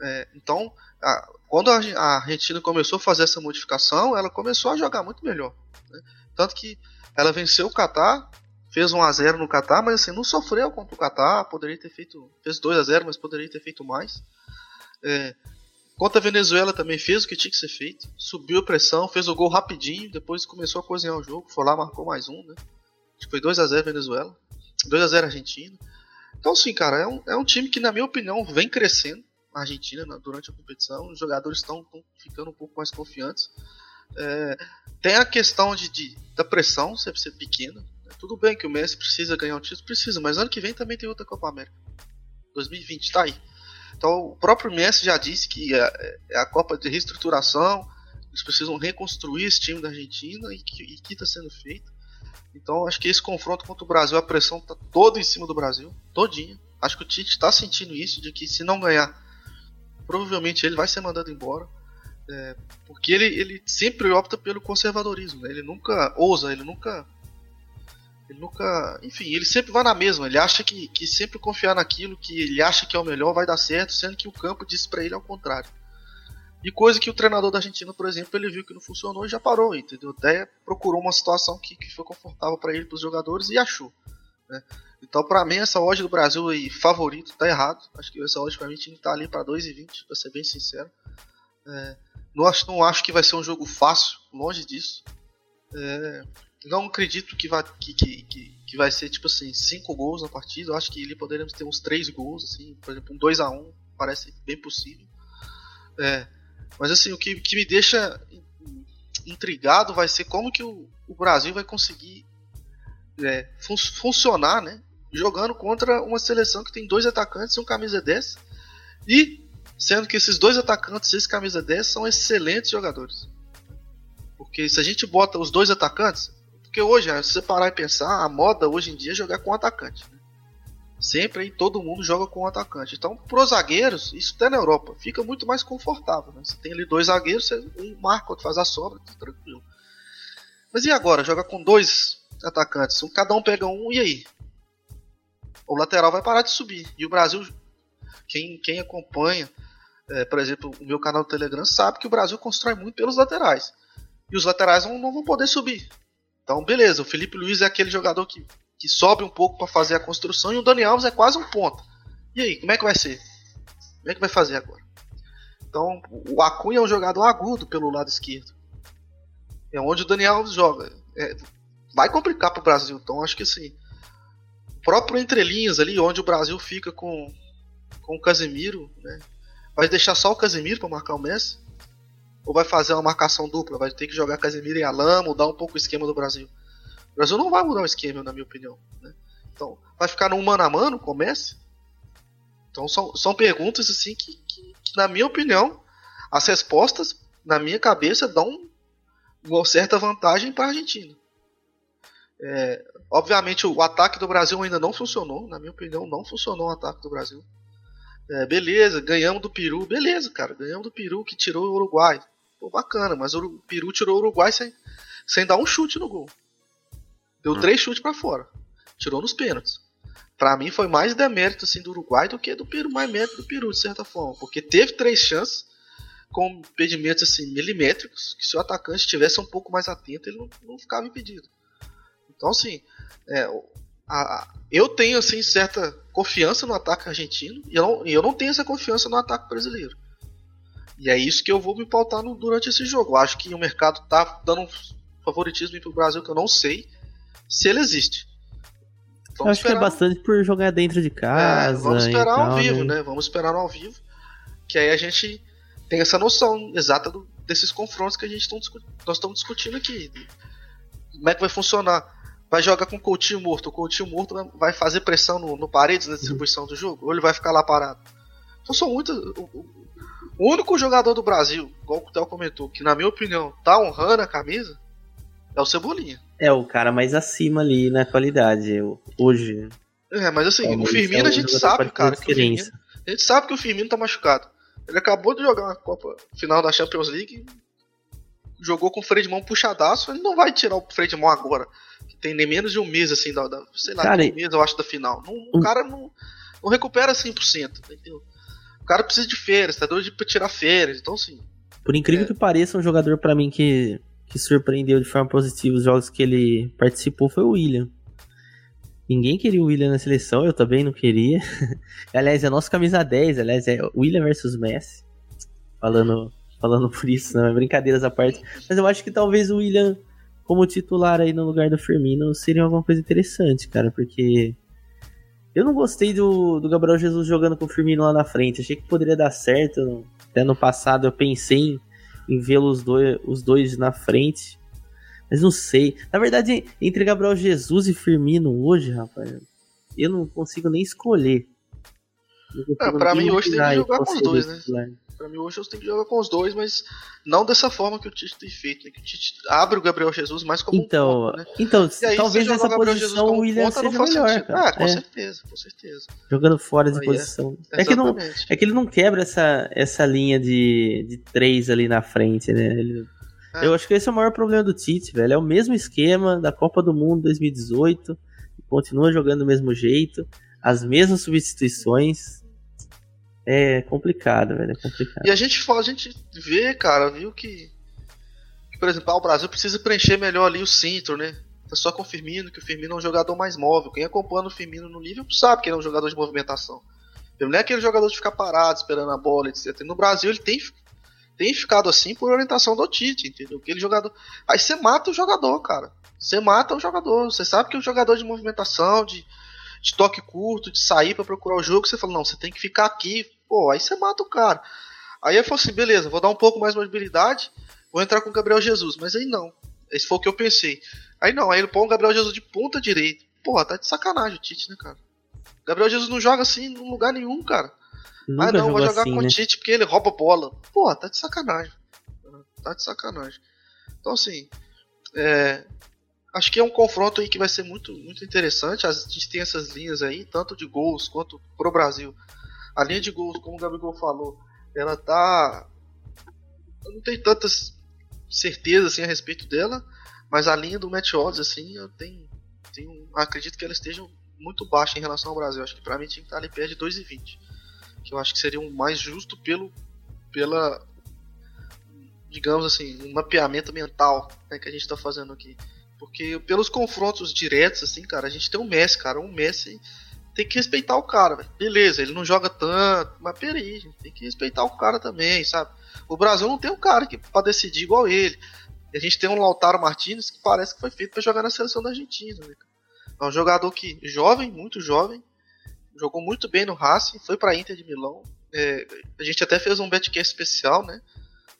É, então, a, quando a, a, Argentina começou a fazer essa modificação, ela começou a jogar muito melhor. Né? Tanto que ela venceu o Qatar, fez 1 a 0 no Qatar, mas assim, não sofreu contra o Qatar, poderia ter feito, fez 2 a 0 mas poderia ter feito mais. É, contra a Venezuela também fez o que tinha que ser feito, subiu a pressão, fez o gol rapidinho, depois começou a cozinhar o jogo, foi lá, marcou mais um, né? Acho que foi 2 a 0 Venezuela, 2 a 0 Argentina. Então, sim, cara, é um, é um time que, na minha opinião, vem crescendo na Argentina durante a competição. Os jogadores estão ficando um pouco mais confiantes. É, tem a questão de, de, da pressão sempre ser pequena. Né? Tudo bem que o Messi precisa ganhar um título, precisa, mas ano que vem também tem outra Copa América. 2020 está aí. Então o próprio Messi já disse que é, é a Copa de reestruturação, eles precisam reconstruir esse time da Argentina e que está sendo feito. Então acho que esse confronto contra o Brasil, a pressão está toda em cima do Brasil, todinha. Acho que o Tite está sentindo isso, de que se não ganhar, provavelmente ele vai ser mandado embora. É, porque ele, ele sempre opta pelo conservadorismo, né? ele nunca ousa, ele nunca. Ele nunca. Enfim, ele sempre vai na mesma. Ele acha que, que sempre confiar naquilo que ele acha que é o melhor vai dar certo, sendo que o campo diz para ele ao contrário. E coisa que o treinador da Argentina, por exemplo, ele viu que não funcionou e já parou, entendeu? Até procurou uma situação que, que foi confortável para ele, para os jogadores e achou. Né? Então, para mim, essa odd do Brasil aí, favorito, tá errado. Acho que essa odd para mim tinha que estar tá ali para 2,20, para ser bem sincero. É, não, acho, não acho que vai ser um jogo fácil, longe disso. É, não acredito que vai, que, que, que, vai ser tipo assim, 5 gols na partida. Eu acho que ele poderíamos ter uns 3 gols, assim, por exemplo, um 2x1, parece bem possível. É, mas assim, o que, que me deixa intrigado vai ser como que o, o Brasil vai conseguir é, fun funcionar, né? Jogando contra uma seleção que tem dois atacantes e um camisa 10. E sendo que esses dois atacantes e esse camisa 10 são excelentes jogadores. Porque se a gente bota os dois atacantes, porque hoje, se você parar e pensar, a moda hoje em dia é jogar com atacante. Né? Sempre aí todo mundo joga com atacante. Então, para os zagueiros, isso até na Europa, fica muito mais confortável. Né? Você tem ali dois zagueiros, você, um marca, outro faz a sobra, tá tranquilo. Mas e agora? Joga com dois atacantes, cada um pega um, e aí? O lateral vai parar de subir. E o Brasil, quem, quem acompanha, é, por exemplo, o meu canal do Telegram, sabe que o Brasil constrói muito pelos laterais. E os laterais não, não vão poder subir. Então, beleza, o Felipe Luiz é aquele jogador que que sobe um pouco para fazer a construção, e o Dani Alves é quase um ponto. E aí, como é que vai ser? Como é que vai fazer agora? Então, o Acunha é um jogador agudo pelo lado esquerdo. É onde o Dani Alves joga. É, vai complicar para o Brasil. Então, acho que assim, próprio entrelinhas ali, onde o Brasil fica com, com o Casemiro, né? vai deixar só o Casemiro para marcar o Messi? Ou vai fazer uma marcação dupla? Vai ter que jogar Casemiro em Alama, mudar um pouco o esquema do Brasil? O Brasil não vai mudar o esquema, na minha opinião. Né? Então, vai ficar no mano a mano, comece. Então, são, são perguntas assim que, que, que, na minha opinião, as respostas, na minha cabeça, dão uma certa vantagem para a Argentina. É, obviamente, o, ataque do Brasil ainda não funcionou. Na minha opinião, não funcionou o ataque do Brasil. É, beleza, ganhamos do Peru. Beleza, cara, ganhamos do Peru que tirou o Uruguai. Pô, bacana, mas o Peru tirou o Uruguai sem, sem dar um chute no gol. Deu hum. três chutes para fora. Tirou nos pênaltis. Para mim foi mais demérito assim do Uruguai do que do Peru, mais mérito do Peru, de certa forma. Porque teve três chances com impedimentos assim, milimétricos, que se o atacante estivesse um pouco mais atento, ele não, não ficava impedido. Então, assim, é, a, a, eu tenho assim certa confiança no ataque argentino e eu não, eu não tenho essa confiança no ataque brasileiro. E é isso que eu vou me pautar no, durante esse jogo. Eu acho que o mercado tá dando um favoritismo para o Brasil que eu não sei se ele existe. Vamos Eu acho esperar... que é bastante por jogar dentro de casa. É, vamos esperar ao vivo, né? né? Vamos esperar ao vivo. Que aí a gente tem essa noção exata do, desses confrontos que a gente tão, nós estamos discutindo aqui. Como é que vai funcionar? Vai jogar com o Coutinho morto. O Coutinho morto vai fazer pressão no, no Paredes na distribuição do jogo? Ou ele vai ficar lá parado? Então são muitas. O, o único jogador do Brasil, igual o Theo comentou, que na minha opinião tá honrando a camisa, é o Cebolinha. É o cara mais acima ali na qualidade, hoje. É, mas assim, é, o Firmino é a gente sabe, cara. Que o Firmino, a gente sabe que o Firmino tá machucado. Ele acabou de jogar uma Copa final da Champions League, jogou com o freio de mão puxadaço, ele não vai tirar o freio de mão agora. Que tem nem menos de um mês, assim, da, da sei lá, cara, um mês, eu acho, da final. Não, o cara não, não recupera 100%, entendeu? O cara precisa de férias, tá doido de tirar férias, então sim. Por incrível é. que pareça, um jogador para mim que, que surpreendeu de forma positiva os jogos que ele participou foi o William. Ninguém queria o William na seleção, eu também não queria. aliás, é nosso camisa 10, aliás, é William versus Messi. Falando, falando por isso, não é brincadeiras à parte. Mas eu acho que talvez o William, como titular aí no lugar do Firmino, seria alguma coisa interessante, cara, porque eu não gostei do, do Gabriel Jesus jogando com o Firmino lá na frente. Achei que poderia dar certo. Até no passado eu pensei em, em vê-los dois, os dois na frente. Mas não sei. Na verdade, entre Gabriel Jesus e Firmino hoje, rapaz, eu não consigo nem escolher. É, pra mim hoje tem que jogar com os dois, né? Pra mim hoje eu tenho que jogar com os dois, mas não dessa forma que o Tite tem feito, né? Que o Tite abre o Gabriel Jesus mais como então, um ponto, né? Então, aí, talvez nessa posição o William ponta, seja melhor, cara. Ah, com é. certeza, com certeza. Jogando fora de aí posição. É. é. que não, é que ele não quebra essa, essa linha de, de três ali na frente, né? Ele é. Eu acho que esse é o maior problema do Tite, velho. É o mesmo esquema da Copa do Mundo 2018. Continua jogando do mesmo jeito. As mesmas substituições. É complicado, velho. É complicado. E a gente, a gente vê, cara, viu que, que por exemplo, ah, o Brasil precisa preencher melhor ali o centro, né? Tá só com o Firmino, que o Firmino é um jogador mais móvel. Quem acompanha o Firmino no nível sabe que ele é um jogador de movimentação. Ele não é aquele jogador de ficar parado esperando a bola, etc. No Brasil ele tem tem ficado assim por orientação do Tite, entendeu? Aquele jogador. Aí você mata o jogador, cara. Você mata o jogador. Você sabe que o jogador de movimentação, de, de toque curto, de sair para procurar o jogo, você fala, não, você tem que ficar aqui. Pô, aí você mata o cara. Aí eu falo assim, beleza, vou dar um pouco mais de mobilidade, vou entrar com o Gabriel Jesus. Mas aí não. Esse foi o que eu pensei. Aí não, aí ele põe o Gabriel Jesus de ponta direita. Porra, tá de sacanagem o Tite, né, cara? Gabriel Jesus não joga assim em lugar nenhum, cara. Nunca ah, não, vou jogar assim, com o né? Tite porque ele rouba bola. Pô, tá de sacanagem. Tá de sacanagem. Então, assim, é, acho que é um confronto aí que vai ser muito, muito interessante. A gente tem essas linhas aí, tanto de gols quanto pro Brasil. A linha de gols, como o Gabigol falou, ela tá. Eu não tenho tantas certezas assim, a respeito dela, mas a linha do Match Odds, assim, eu tenho, tenho. Acredito que ela esteja muito baixa em relação ao Brasil. Acho que pra mim tinha que estar ali perto de 2,20 que eu acho que seria um mais justo pelo pela digamos assim um mapeamento mental né, que a gente está fazendo aqui porque pelos confrontos diretos assim cara a gente tem um Messi cara um Messi tem que respeitar o cara beleza ele não joga tanto mas peraí gente tem que respeitar o cara também sabe o Brasil não tem um cara que para decidir igual ele a gente tem um Lautaro Martinez que parece que foi feito para jogar na seleção da Argentina né? é um jogador que jovem muito jovem jogou muito bem no Racing, foi para Inter de Milão. É, a gente até fez um betcast especial, né?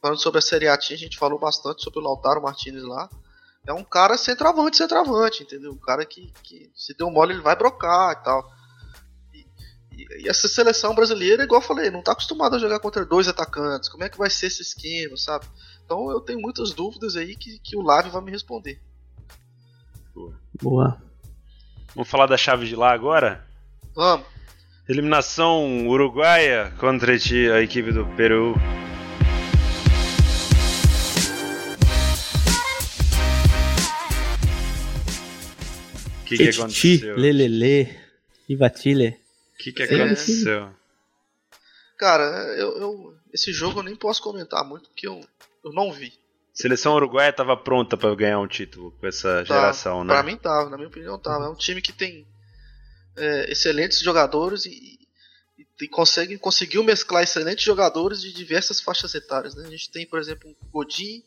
Falando sobre a Série A, a gente falou bastante sobre o Lautaro Martinez lá. É um cara centroavante, centroavante, entendeu? Um cara que, que se deu mole ele vai brocar e tal. E, e, e, essa seleção brasileira, igual eu falei, não tá acostumada a jogar contra dois atacantes. Como é que vai ser esse esquema, sabe? Então eu tenho muitas dúvidas aí que, que o Lave vai me responder. Boa. Vamos falar da chave de lá agora? Vamos. Eliminação uruguaia contra a equipe do Peru. Que, que aconteceu? Lelele. Viva Chile. O que, que aconteceu? Cara, eu, eu, esse jogo eu nem posso comentar muito porque eu, eu não vi. Seleção uruguaia estava pronta para ganhar um título com essa tá, geração, né? Pra mim tava, na minha opinião tava. É um time que tem é, excelentes jogadores e, e, e consegue, conseguiu mesclar excelentes jogadores de diversas faixas etárias. Né? A gente tem, por exemplo, um Godin,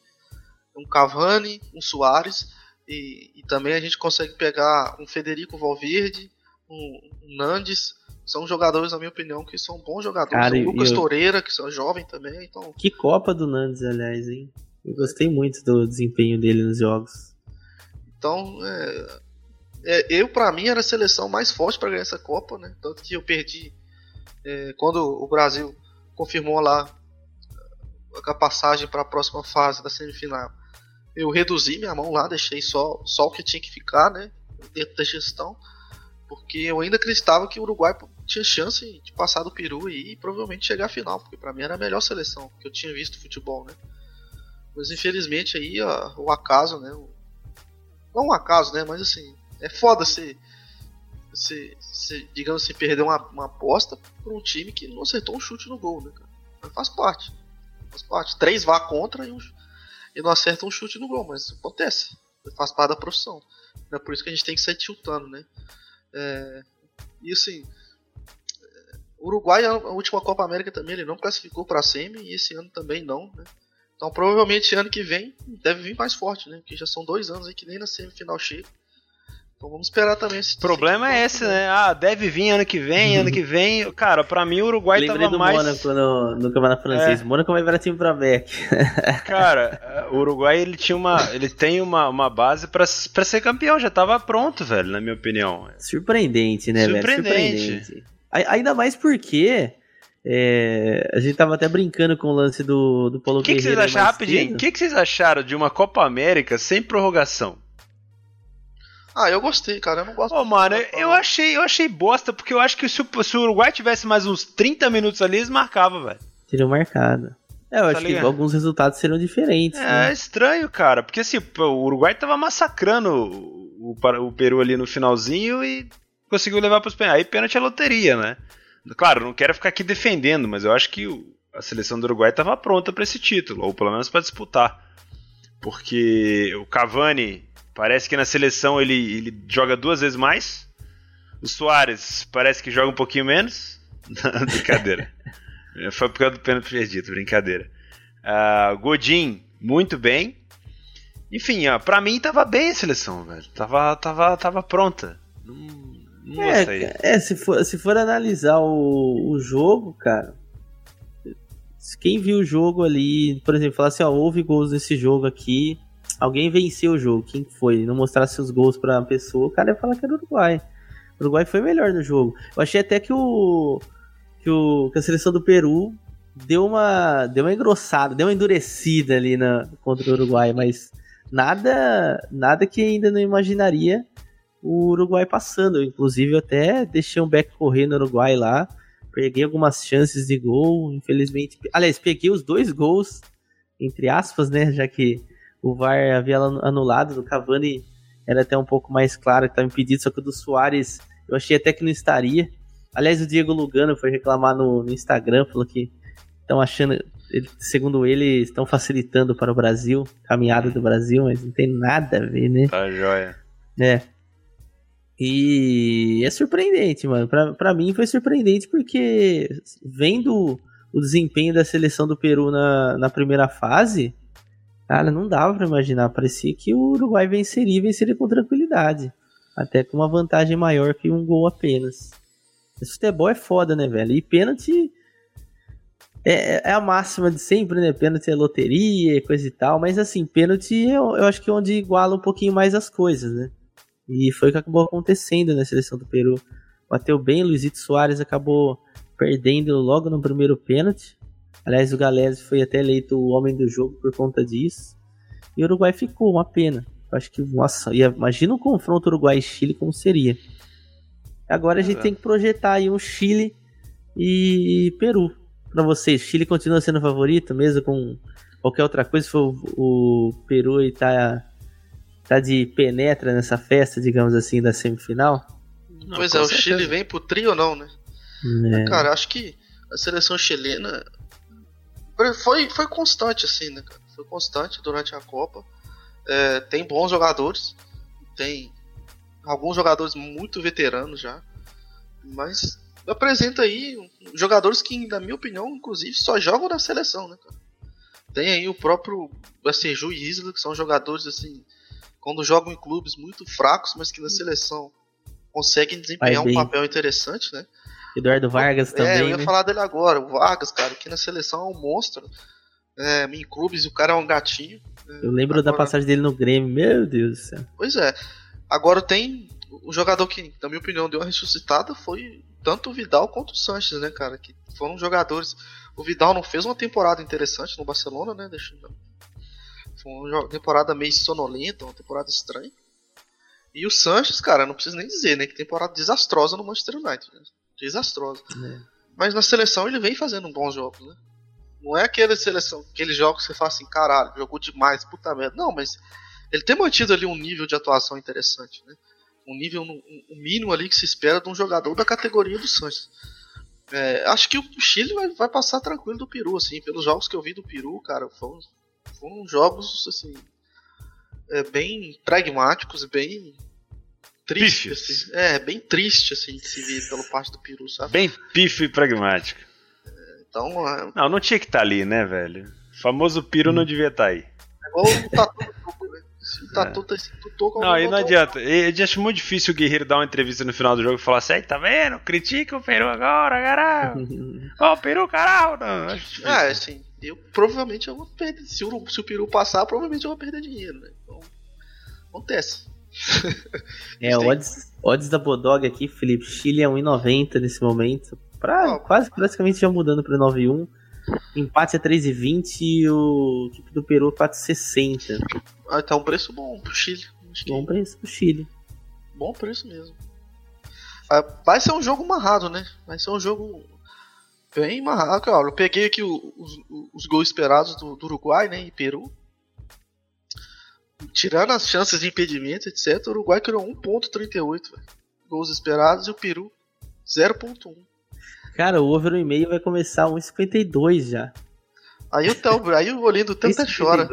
um Cavani, um Soares e, e, também a gente consegue pegar um Federico Valverde, um, um Nandes. São jogadores, na minha opinião, que são bons jogadores. Cara, o Lucas eu... Toreira, que são jovem também. Então... Que Copa do Nandes, aliás, hein? Eu gostei muito do desempenho dele nos jogos. Então, é, é, eu, para mim, era a seleção mais forte para ganhar essa Copa, né? Tanto que eu perdi É, quando o Brasil confirmou lá a passagem para a próxima fase da semifinal, eu reduzi minha mão lá, deixei só, só o que tinha que ficar, né? Dentro da gestão, porque eu ainda acreditava que o Uruguai tinha chance de passar do Peru e provavelmente chegar à final, porque para mim era a melhor seleção que eu tinha visto futebol, né? Mas infelizmente aí ó, o acaso, né? Não um acaso, né? Mas assim, é foda se, se, se digamos assim, perder uma, uma aposta para um time que não acertou um chute no gol, né, cara? Mas faz parte. Faz parte. Três vá contra e, um, e não acerta um chute no gol, mas acontece. Faz parte da profissão. É por isso que a gente tem que sair tiltando, né? É, e assim, o Uruguai, a última Copa América também, ele não classificou para a semi e esse ano também não, né? Então provavelmente ano que vem deve vir mais forte, né? Porque já são dois anos aí que nem na semifinal chega. Então vamos esperar também esse. O problema é esse, né? Ah, deve vir ano que vem, ano que vem. Cara, pra mim o Uruguai Lembrei tava do mais. Mônaco no, no campeonato francês. É. Mônaco vai virar time pra Beck. Cara, o Uruguai ele tinha uma. Ele tem uma, uma base pra, pra ser campeão, já tava pronto, velho, na minha opinião. Surpreendente, né, Surpreendente. velho? Surpreendente. Ainda mais porque. é, a gente tava até brincando com o lance do, do Paulo O que, que vocês Guerreiro acharam, rapidinho? O que, que vocês acharam de uma Copa América sem prorrogação? Ah, eu gostei, cara. Eu não gosto. Ô, mano, muito da eu achei, eu achei bosta, porque eu acho que se o, se o Uruguai tivesse mais uns 30 minutos ali, eles marcavam, velho. Teriam marcado. É, eu acho que ligado? alguns resultados seriam diferentes. É né? estranho, cara, porque assim, o Uruguai tava massacrando o, o, Peru ali no finalzinho e conseguiu levar pros pênaltis. Aí pênalti é loteria, né? Claro, não quero ficar aqui defendendo, mas eu acho que a seleção do Uruguai tava pronta pra esse título, ou pelo menos pra disputar. Porque o Cavani parece que na seleção ele, ele joga duas vezes mais. O Soares parece que joga um pouquinho menos. brincadeira. Foi por causa do pênalti perdido, brincadeira. Ah, Godin, muito bem. Enfim, ó, pra mim tava bem a seleção, velho. Tava, tava, tava pronta. Não, não. É, é, se for, se for analisar o, o jogo, cara. Quem viu o jogo ali, por exemplo, falar assim, ó, houve gols nesse jogo aqui, alguém venceu o jogo, quem foi? Não mostrasse os gols pra pessoa, o cara ia falar que era Uruguai. O Uruguai foi melhor no jogo. Eu achei até que o que, o, que a seleção do Peru deu uma deu uma engrossada, deu uma endurecida ali na, contra o Uruguai, mas nada nada que ainda não imaginaria o Uruguai passando. Inclusive, eu até deixei um back correr no Uruguai lá. Peguei algumas chances de gol, infelizmente. Aliás, peguei os dois gols, entre aspas, né? Já que o VAR havia anulado. Do Cavani era até um pouco mais claro que estava impedido, só que o do Soares eu achei até que não estaria. Aliás, o Diego Lugano foi reclamar no, no Instagram, falou que estão achando, ele- segundo ele, estão facilitando para o Brasil, caminhada do Brasil, mas não tem nada a ver, né? Tá joia. É. E é surpreendente, mano. Pra, pra mim foi surpreendente porque vendo o desempenho da seleção do Peru na, na primeira fase, cara, não dava pra imaginar. Parecia que o Uruguai venceria e venceria com tranquilidade. Até com uma vantagem maior que um gol apenas. Esse futebol é foda, né, velho? E pênalti é, é a máxima de sempre, né? Pênalti é loteria e coisa e tal. Mas assim, pênalti eu, eu acho que é onde iguala um pouquinho mais as coisas, né? E foi o que acabou acontecendo na seleção do Peru. Bateu bem, Luizito Soares acabou perdendo logo no primeiro pênalti. Aliás, o Galese foi até eleito o homem do jogo por conta disso. E o Uruguai ficou, uma pena. Eu acho que, nossa, ia- imagina um confronto Uruguai e Chile como seria. Agora a gente É. tem que projetar aí um Chile e Peru. Pra vocês, Chile continua sendo favorito, mesmo com qualquer outra coisa. Se for o o Peru e tá, tá de penetra nessa festa, digamos assim, da semifinal. Não, pois é, o certeza. Chile vem pro trio ou não, né? É. Cara, acho que a seleção chilena foi, foi constante, assim, né, cara? Foi constante durante a Copa. É, tem bons jogadores, tem alguns jogadores muito veteranos já, mas apresenta aí jogadores que, na minha opinião, inclusive, só jogam na seleção, né, cara? Tem aí o próprio Baceju e Isla, que são jogadores, assim, quando jogam em clubes muito fracos, mas que na seleção conseguem desempenhar um papel interessante, né? Eduardo Vargas É, também. eu ia né? falar dele agora. O Vargas, cara, que na seleção é um monstro. É, em clubes o cara é um gatinho. Eu lembro da Agora- passagem dele no Grêmio, meu Deus do céu. Pois é. Agora tem o jogador que, na minha opinião, deu uma ressuscitada foi tanto o Vidal quanto o Sanches, né, cara? Que foram jogadores. O Vidal não fez uma temporada interessante no Barcelona, né? Deixa eu... Foi uma temporada meio sonolenta, uma temporada estranha. E o Sanches, cara, não preciso nem dizer, né? Que temporada desastrosa no Manchester United. Né? Desastrosa. É. Mas na seleção ele vem fazendo bons jogos, né? Não é aquele seleção, aqueles jogos que você fala assim, caralho, jogou demais, puta merda. Não, mas ele tem mantido ali um nível de atuação interessante, né? Um nível, um, um mínimo ali que se espera de um jogador da categoria do Sanches. É, acho que o Chile vai, vai, passar tranquilo do Peru, assim, pelos jogos que eu vi do Peru, cara, foram, foram jogos, assim, é, bem pragmáticos, bem triste, assim. É, bem triste, assim, de se ver pelo parte do Peru, sabe? Bem pifo e pragmático. É, então. É... Não, não tinha que estar tá ali, né, velho? O famoso Peru hum. não devia estar tá aí. É igual o Tatu né? O Tatu é. tá tutou Não, aí não adianta. Eu acho muito difícil o Guerreiro dar uma entrevista no final do jogo e falar assim, tá vendo? Critica o Peru agora, caralho. Ó, oh, o Peru, caralho. Não, acho ah, assim, eu provavelmente eu vou perder. Se o, se o Peru passar, provavelmente eu vou perder dinheiro, né? Então, acontece. É, odds, odds da Bodog aqui, Felipe. Chile é 1,90 nesse momento. Pra, quase praticamente já mudando para 9,1. Empate é 3,20 e o equipe do Peru 4,60. Ah, tá um preço bom pro Chile. Bom preço pro Chile. Bom preço mesmo. Ah, vai ser um jogo amarrado, né? Vai ser um jogo bem amarrado. Olha, eu peguei aqui os, os, os gols esperados do, do Uruguai né, e Peru tirando as chances de impedimento, etc., o Uruguai criou 1.38 gols esperados e o Peru 0.1. Cara, o over e meio vai começar 1.52 já. Aí o, Tel, aí o olhinho do tempo até chora.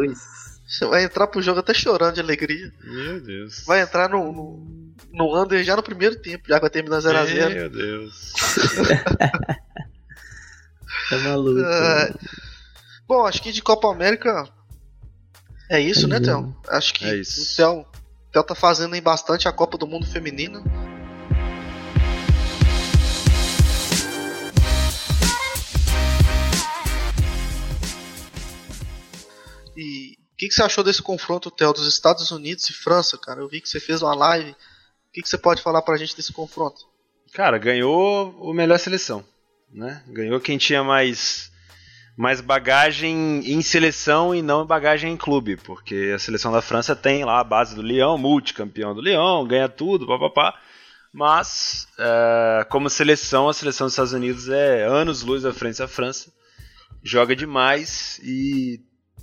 Você vai entrar pro jogo até chorando de alegria. Meu Deus. Vai entrar no, no, no under já no primeiro tempo, já vai terminar 0x0. Meu Deus. tá maluco. É... Bom, acho que de Copa América é isso, né, Théo? Acho que é o Théo, Théo tá fazendo aí bastante a Copa do Mundo Feminina. E o que, que, você achou desse confronto, Theo, dos Estados Unidos e França, cara? Eu vi que você fez uma live. O que, que você pode falar pra gente desse confronto? Cara, ganhou o melhor seleção, né? Ganhou quem tinha mais mais bagagem em seleção e não bagagem em clube, porque a seleção da França tem lá a base do Lyon, multicampeão do Lyon, ganha tudo, papapá. Mas, é, como seleção, a seleção dos Estados Unidos é anos luz à frente da França, joga demais e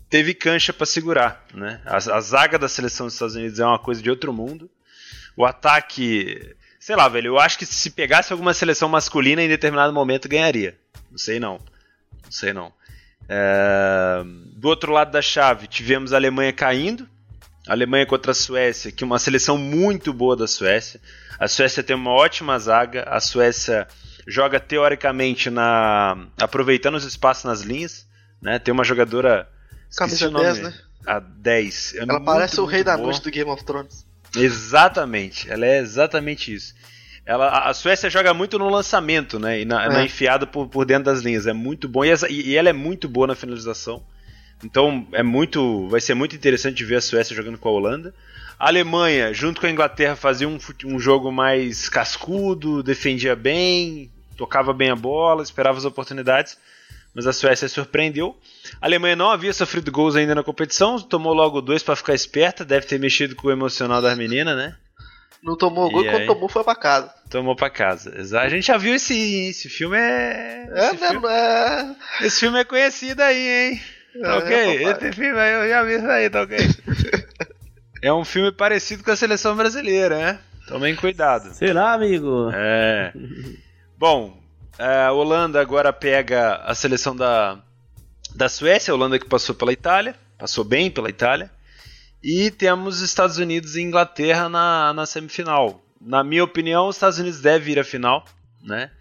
teve cancha para segurar. Né? A, a, zaga da seleção dos Estados Unidos é uma coisa de outro mundo. O ataque, sei lá, velho, eu acho que se pegasse alguma seleção masculina em determinado momento ganharia. Não sei não. Não sei não. É... Do outro lado da chave, tivemos a Alemanha caindo. A Alemanha contra a Suécia, que é uma seleção muito boa da Suécia. A Suécia tem uma ótima zaga. A Suécia joga teoricamente na aproveitando os espaços nas linhas. Né? Tem uma jogadora. Camisa 10, né? A 10. É ela parece o rei da noite do Game of Thrones. Exatamente, ela é exatamente isso. Ela, a Suécia joga muito no lançamento, né? E na, é. na enfiada por, por dentro das linhas. É muito bom. E, essa, e, ela é muito boa na finalização. Então é muito. Vai ser muito interessante ver a Suécia jogando com a Holanda. A Alemanha, junto com a Inglaterra, fazia um, um jogo mais cascudo, defendia bem, tocava bem a bola, esperava as oportunidades. Mas a Suécia surpreendeu. A Alemanha não havia sofrido gols ainda na competição, tomou logo dois para ficar esperta, deve ter mexido com o emocional das meninas, né? Não tomou gol e quando tomou foi pra casa. Tomou pra casa. A gente já viu esse, esse filme é. É, esse, filme... é... esse filme é conhecido aí, hein? É, ok? Esse filme aí eu já vi isso aí, tá ok? é um filme parecido com a seleção brasileira, né? Tomem cuidado. Será, amigo? É. Bom, a Holanda agora pega a seleção da, da Suécia, a Holanda que passou pela Itália, passou bem pela Itália. E temos Estados Unidos e Inglaterra na, na semifinal. Na minha opinião, os Estados Unidos devem ir à final, né?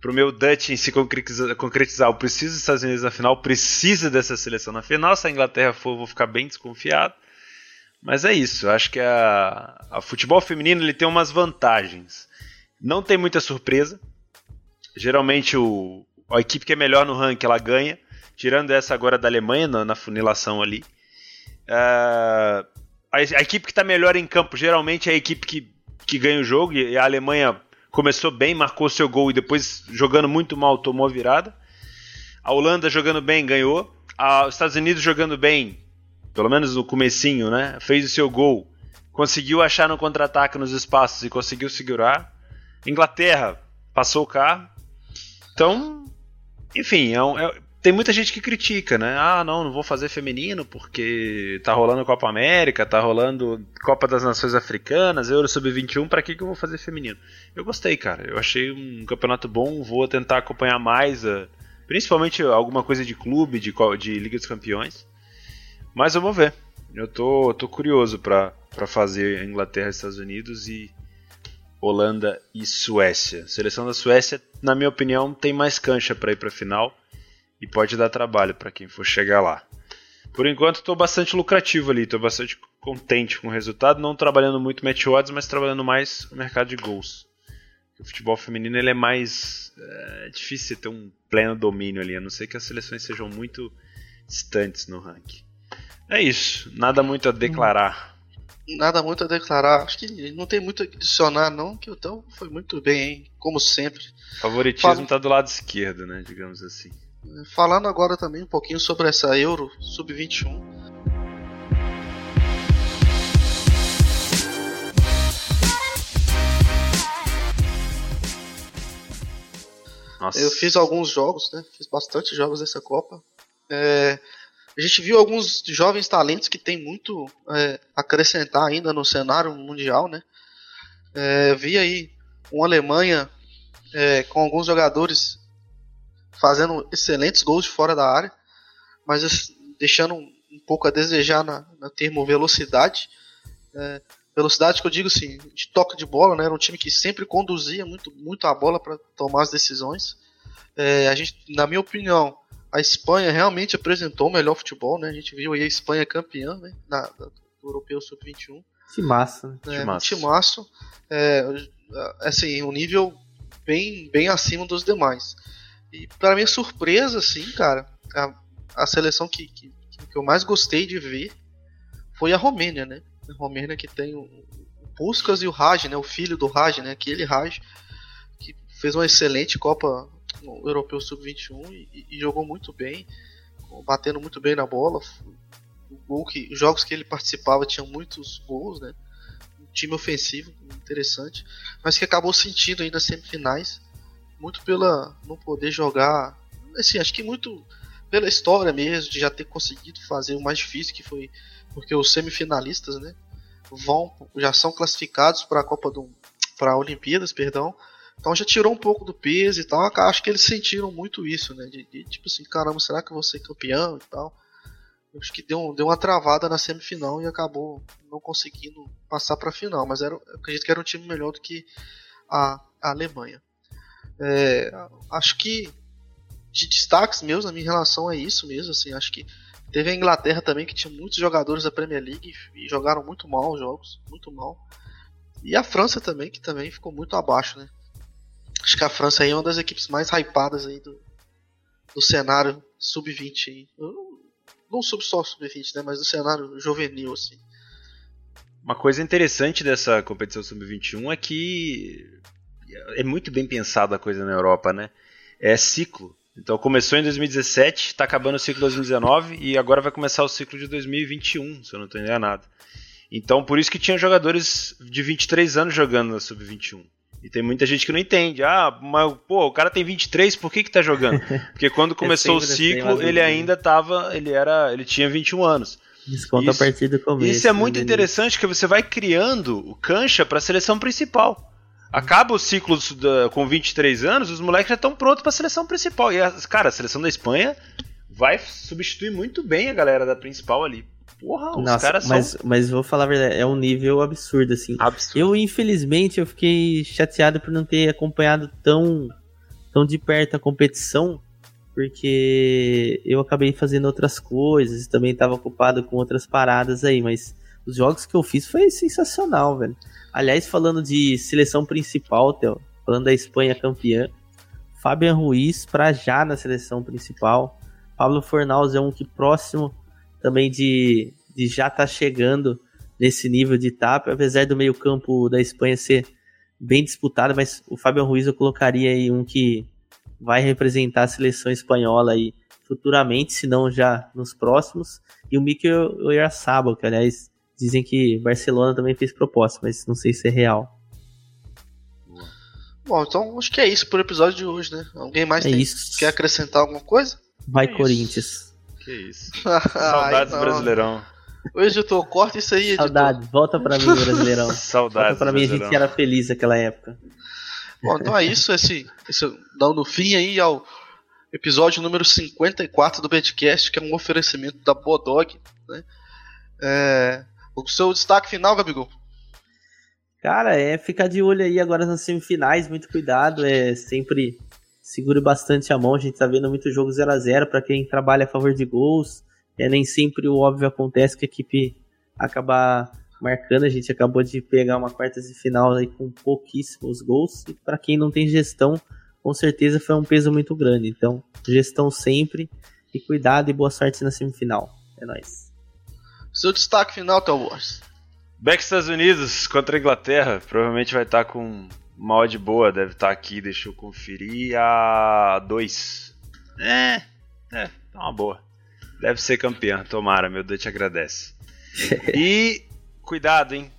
Para o meu Dutch se concretizar, concretizar, eu preciso dos Estados Unidos na final, precisa dessa seleção na final. Se a Inglaterra for, eu vou ficar bem desconfiado. Mas é isso, acho que a, a futebol feminino ele tem umas vantagens. Não tem muita surpresa. Geralmente o, a equipe que é melhor no ranking ela ganha. Tirando essa agora da Alemanha na, na funilação ali. Uh, a, a, equipe que está melhor em campo geralmente é a equipe que que ganha o jogo e a Alemanha começou bem, marcou seu gol e depois jogando muito mal tomou a virada. A Holanda jogando bem ganhou. A, os Estados Unidos jogando bem, pelo menos no comecinho, né? Fez o seu gol, conseguiu achar no contra-ataque nos espaços e conseguiu segurar. Inglaterra passou o carro. Então, enfim, é, um, é tem muita gente que critica, né? Ah, não, não vou fazer feminino porque tá rolando Copa América, tá rolando Copa das Nações Africanas, Euro Sub-21, para que, que eu vou fazer feminino? Eu gostei, cara. Eu achei um campeonato bom, vou tentar acompanhar mais, uh, principalmente alguma coisa de clube, de, de Liga dos Campeões. Mas vamos ver. Eu tô, tô curioso para fazer Inglaterra, Estados Unidos e Holanda e Suécia. A seleção da Suécia, na minha opinião, tem mais cancha para ir para final e pode dar trabalho para quem for chegar lá. Por enquanto estou bastante lucrativo ali, estou bastante contente com o resultado, não trabalhando muito match odds, mas trabalhando mais o mercado de gols. O futebol feminino ele é mais é, difícil ter um pleno domínio ali, a não ser que as seleções sejam muito distantes no ranking. É isso, nada muito a declarar. Nada muito a declarar, acho que não tem muito a adicionar não, que o Tão foi muito bem, hein? como sempre. Favoritismo está do lado esquerdo, né, digamos assim. Falando agora também um pouquinho sobre essa Euro Sub-21. Nossa. Eu fiz alguns jogos, né? Fiz bastante jogos dessa Copa. É, a gente viu alguns jovens talentos que tem muito é, acrescentar ainda no cenário mundial, né? É, vi aí uma Alemanha é, com alguns jogadores fazendo excelentes gols de fora da área, mas deixando um pouco a desejar na, na termo velocidade. É, velocidade que eu digo assim, de toque de bola, né? Era um time que sempre conduzia muito, muito a bola para tomar as decisões. É, a gente, na minha opinião, a Espanha realmente apresentou o melhor futebol, né? A gente viu aí a Espanha campeã, né? Na, do Europeu Sub-21. Que massa, né? É, timaço. É, assim, um nível bem, bem acima dos demais. E para minha surpresa, assim, cara, a, a seleção que, que, que, eu mais gostei de ver foi a Romênia, né? A Romênia que tem o, o Puskas e o Raj, né? O filho do Raj, né? Aquele Raj que fez uma excelente Copa Europeu Sub-21 e, e, jogou muito bem, batendo muito bem na bola. O gol que, os jogos que ele participava tinham muitos gols, né? Um time ofensivo interessante, mas que acabou sentindo aí nas semifinais muito pela não poder jogar, assim, acho que muito pela história mesmo de já ter conseguido fazer o mais difícil que foi porque os semifinalistas, né, vão já são classificados para a Copa do para Olimpíadas, perdão. Então já tirou um pouco do peso e tal. Acho que eles sentiram muito isso, né? De, de tipo assim, caramba, será que eu vou ser campeão e tal? Acho que deu, deu uma travada na semifinal e acabou não conseguindo passar para a final. Mas era, acredito que era um time melhor do que a, a Alemanha. É, acho que de destaques meus na minha relação é isso mesmo. Assim, acho que teve a Inglaterra também que tinha muitos jogadores da Premier League e jogaram muito mal os jogos, muito mal. E a França também que também ficou muito abaixo, né? Acho que a França aí é uma das equipes mais hypadas aí do, do cenário sub-20 Não, não sub só sub-20, né? Mas do cenário juvenil, assim. Uma coisa interessante dessa competição sub-21 é que é muito bem pensada a coisa na Europa, né? É ciclo. Então começou em 2017, está acabando o ciclo de 2019 e agora vai começar o ciclo de 2021, se eu não estou enganado. Então por isso que tinha jogadores de 23 anos jogando na Sub-21. E tem muita gente que não entende. Ah, mas pô, o cara tem 23, por que que tá jogando? Porque quando começou o assim, ciclo, ele ainda tava, ele era, ele tinha 21 anos. Desconta isso, a partir do começo. Isso é muito interessante que você vai criando o cancha para a seleção principal. Acaba o ciclo da, com 23 anos, os moleques já estão prontos para a seleção principal. E, a, cara, a seleção da Espanha vai substituir muito bem a galera da principal ali. Porra, os Nossa, caras mas, são... mas vou falar a verdade, é um nível absurdo, assim. Absurdo. Eu, infelizmente, eu fiquei chateado por não ter acompanhado tão, tão de perto a competição, porque eu acabei fazendo outras coisas, também estava ocupado com outras paradas aí, mas os jogos que eu fiz foi sensacional, velho. Aliás, falando de seleção principal, Theo, falando da Espanha campeã, Fabian Ruiz para já na seleção principal. Pablo Fornaus é um que próximo também de, de já tá chegando nesse nível de etapa, apesar do meio-campo da Espanha ser bem disputado, mas o Fábio Ruiz eu colocaria aí um que vai representar a seleção espanhola aí futuramente, se não já nos próximos, e o Mikel Oyarzabal, que aliás dizem que Barcelona também fez proposta, mas não sei se é real. Bom, então acho que é isso por episódio de hoje, né? Alguém mais É tem- isso. quer acrescentar alguma coisa? Vai É isso. Corinthians. Que isso. Ai, Saudades do não. Brasileirão. Ô, editor, corta isso aí, editor. Saudade, volta pra mim, Brasileirão. Volta Saudades pra do mim, a gente era feliz naquela época. Bom, então é isso, esse, esse dando fim aí ao episódio número 54 do Betcast, que é um oferecimento da Bodog, né? É, o seu destaque final, Gabigol? Cara, é ficar de olho aí agora nas semifinais, muito cuidado, é sempre segure bastante a mão, a gente tá vendo muito jogo 0 a 0 para quem trabalha a favor de gols, é nem sempre o óbvio acontece que a equipe acabar marcando, a gente acabou de pegar uma quartas de final aí com pouquíssimos gols, e para quem não tem gestão, com certeza foi um peso muito grande, então gestão sempre, e cuidado e boa sorte na semifinal, é nóis. Seu destaque final, Borges. Back Estados Unidos contra a Inglaterra. Provavelmente vai estar com uma odd boa. Deve estar aqui, deixa eu conferir. A 2. É, é, tá uma boa. Deve ser campeã, tomara, meu Deus te agradece. E cuidado, hein?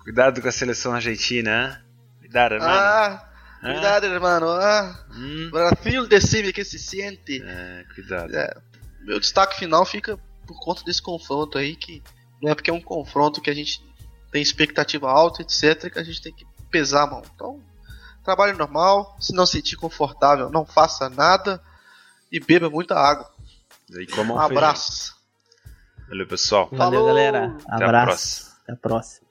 Cuidado com a seleção argentina, hein? Cuidado, mano. Ah, Ah. cuidado, hermano. Ah, Hum, Brasil decide que se sente. é, cuidado. É, meu destaque final fica por conta desse confronto aí, que não é porque é um confronto que a gente tem expectativa alta, etc., que a gente tem que pesar a mão. Então, trabalho normal, se não sentir confortável, não faça nada e beba muita água. E comam Um feijão. abraço. Valeu, pessoal. Valeu, Falou! galera. Até a Abraço. próxima. Até a próxima.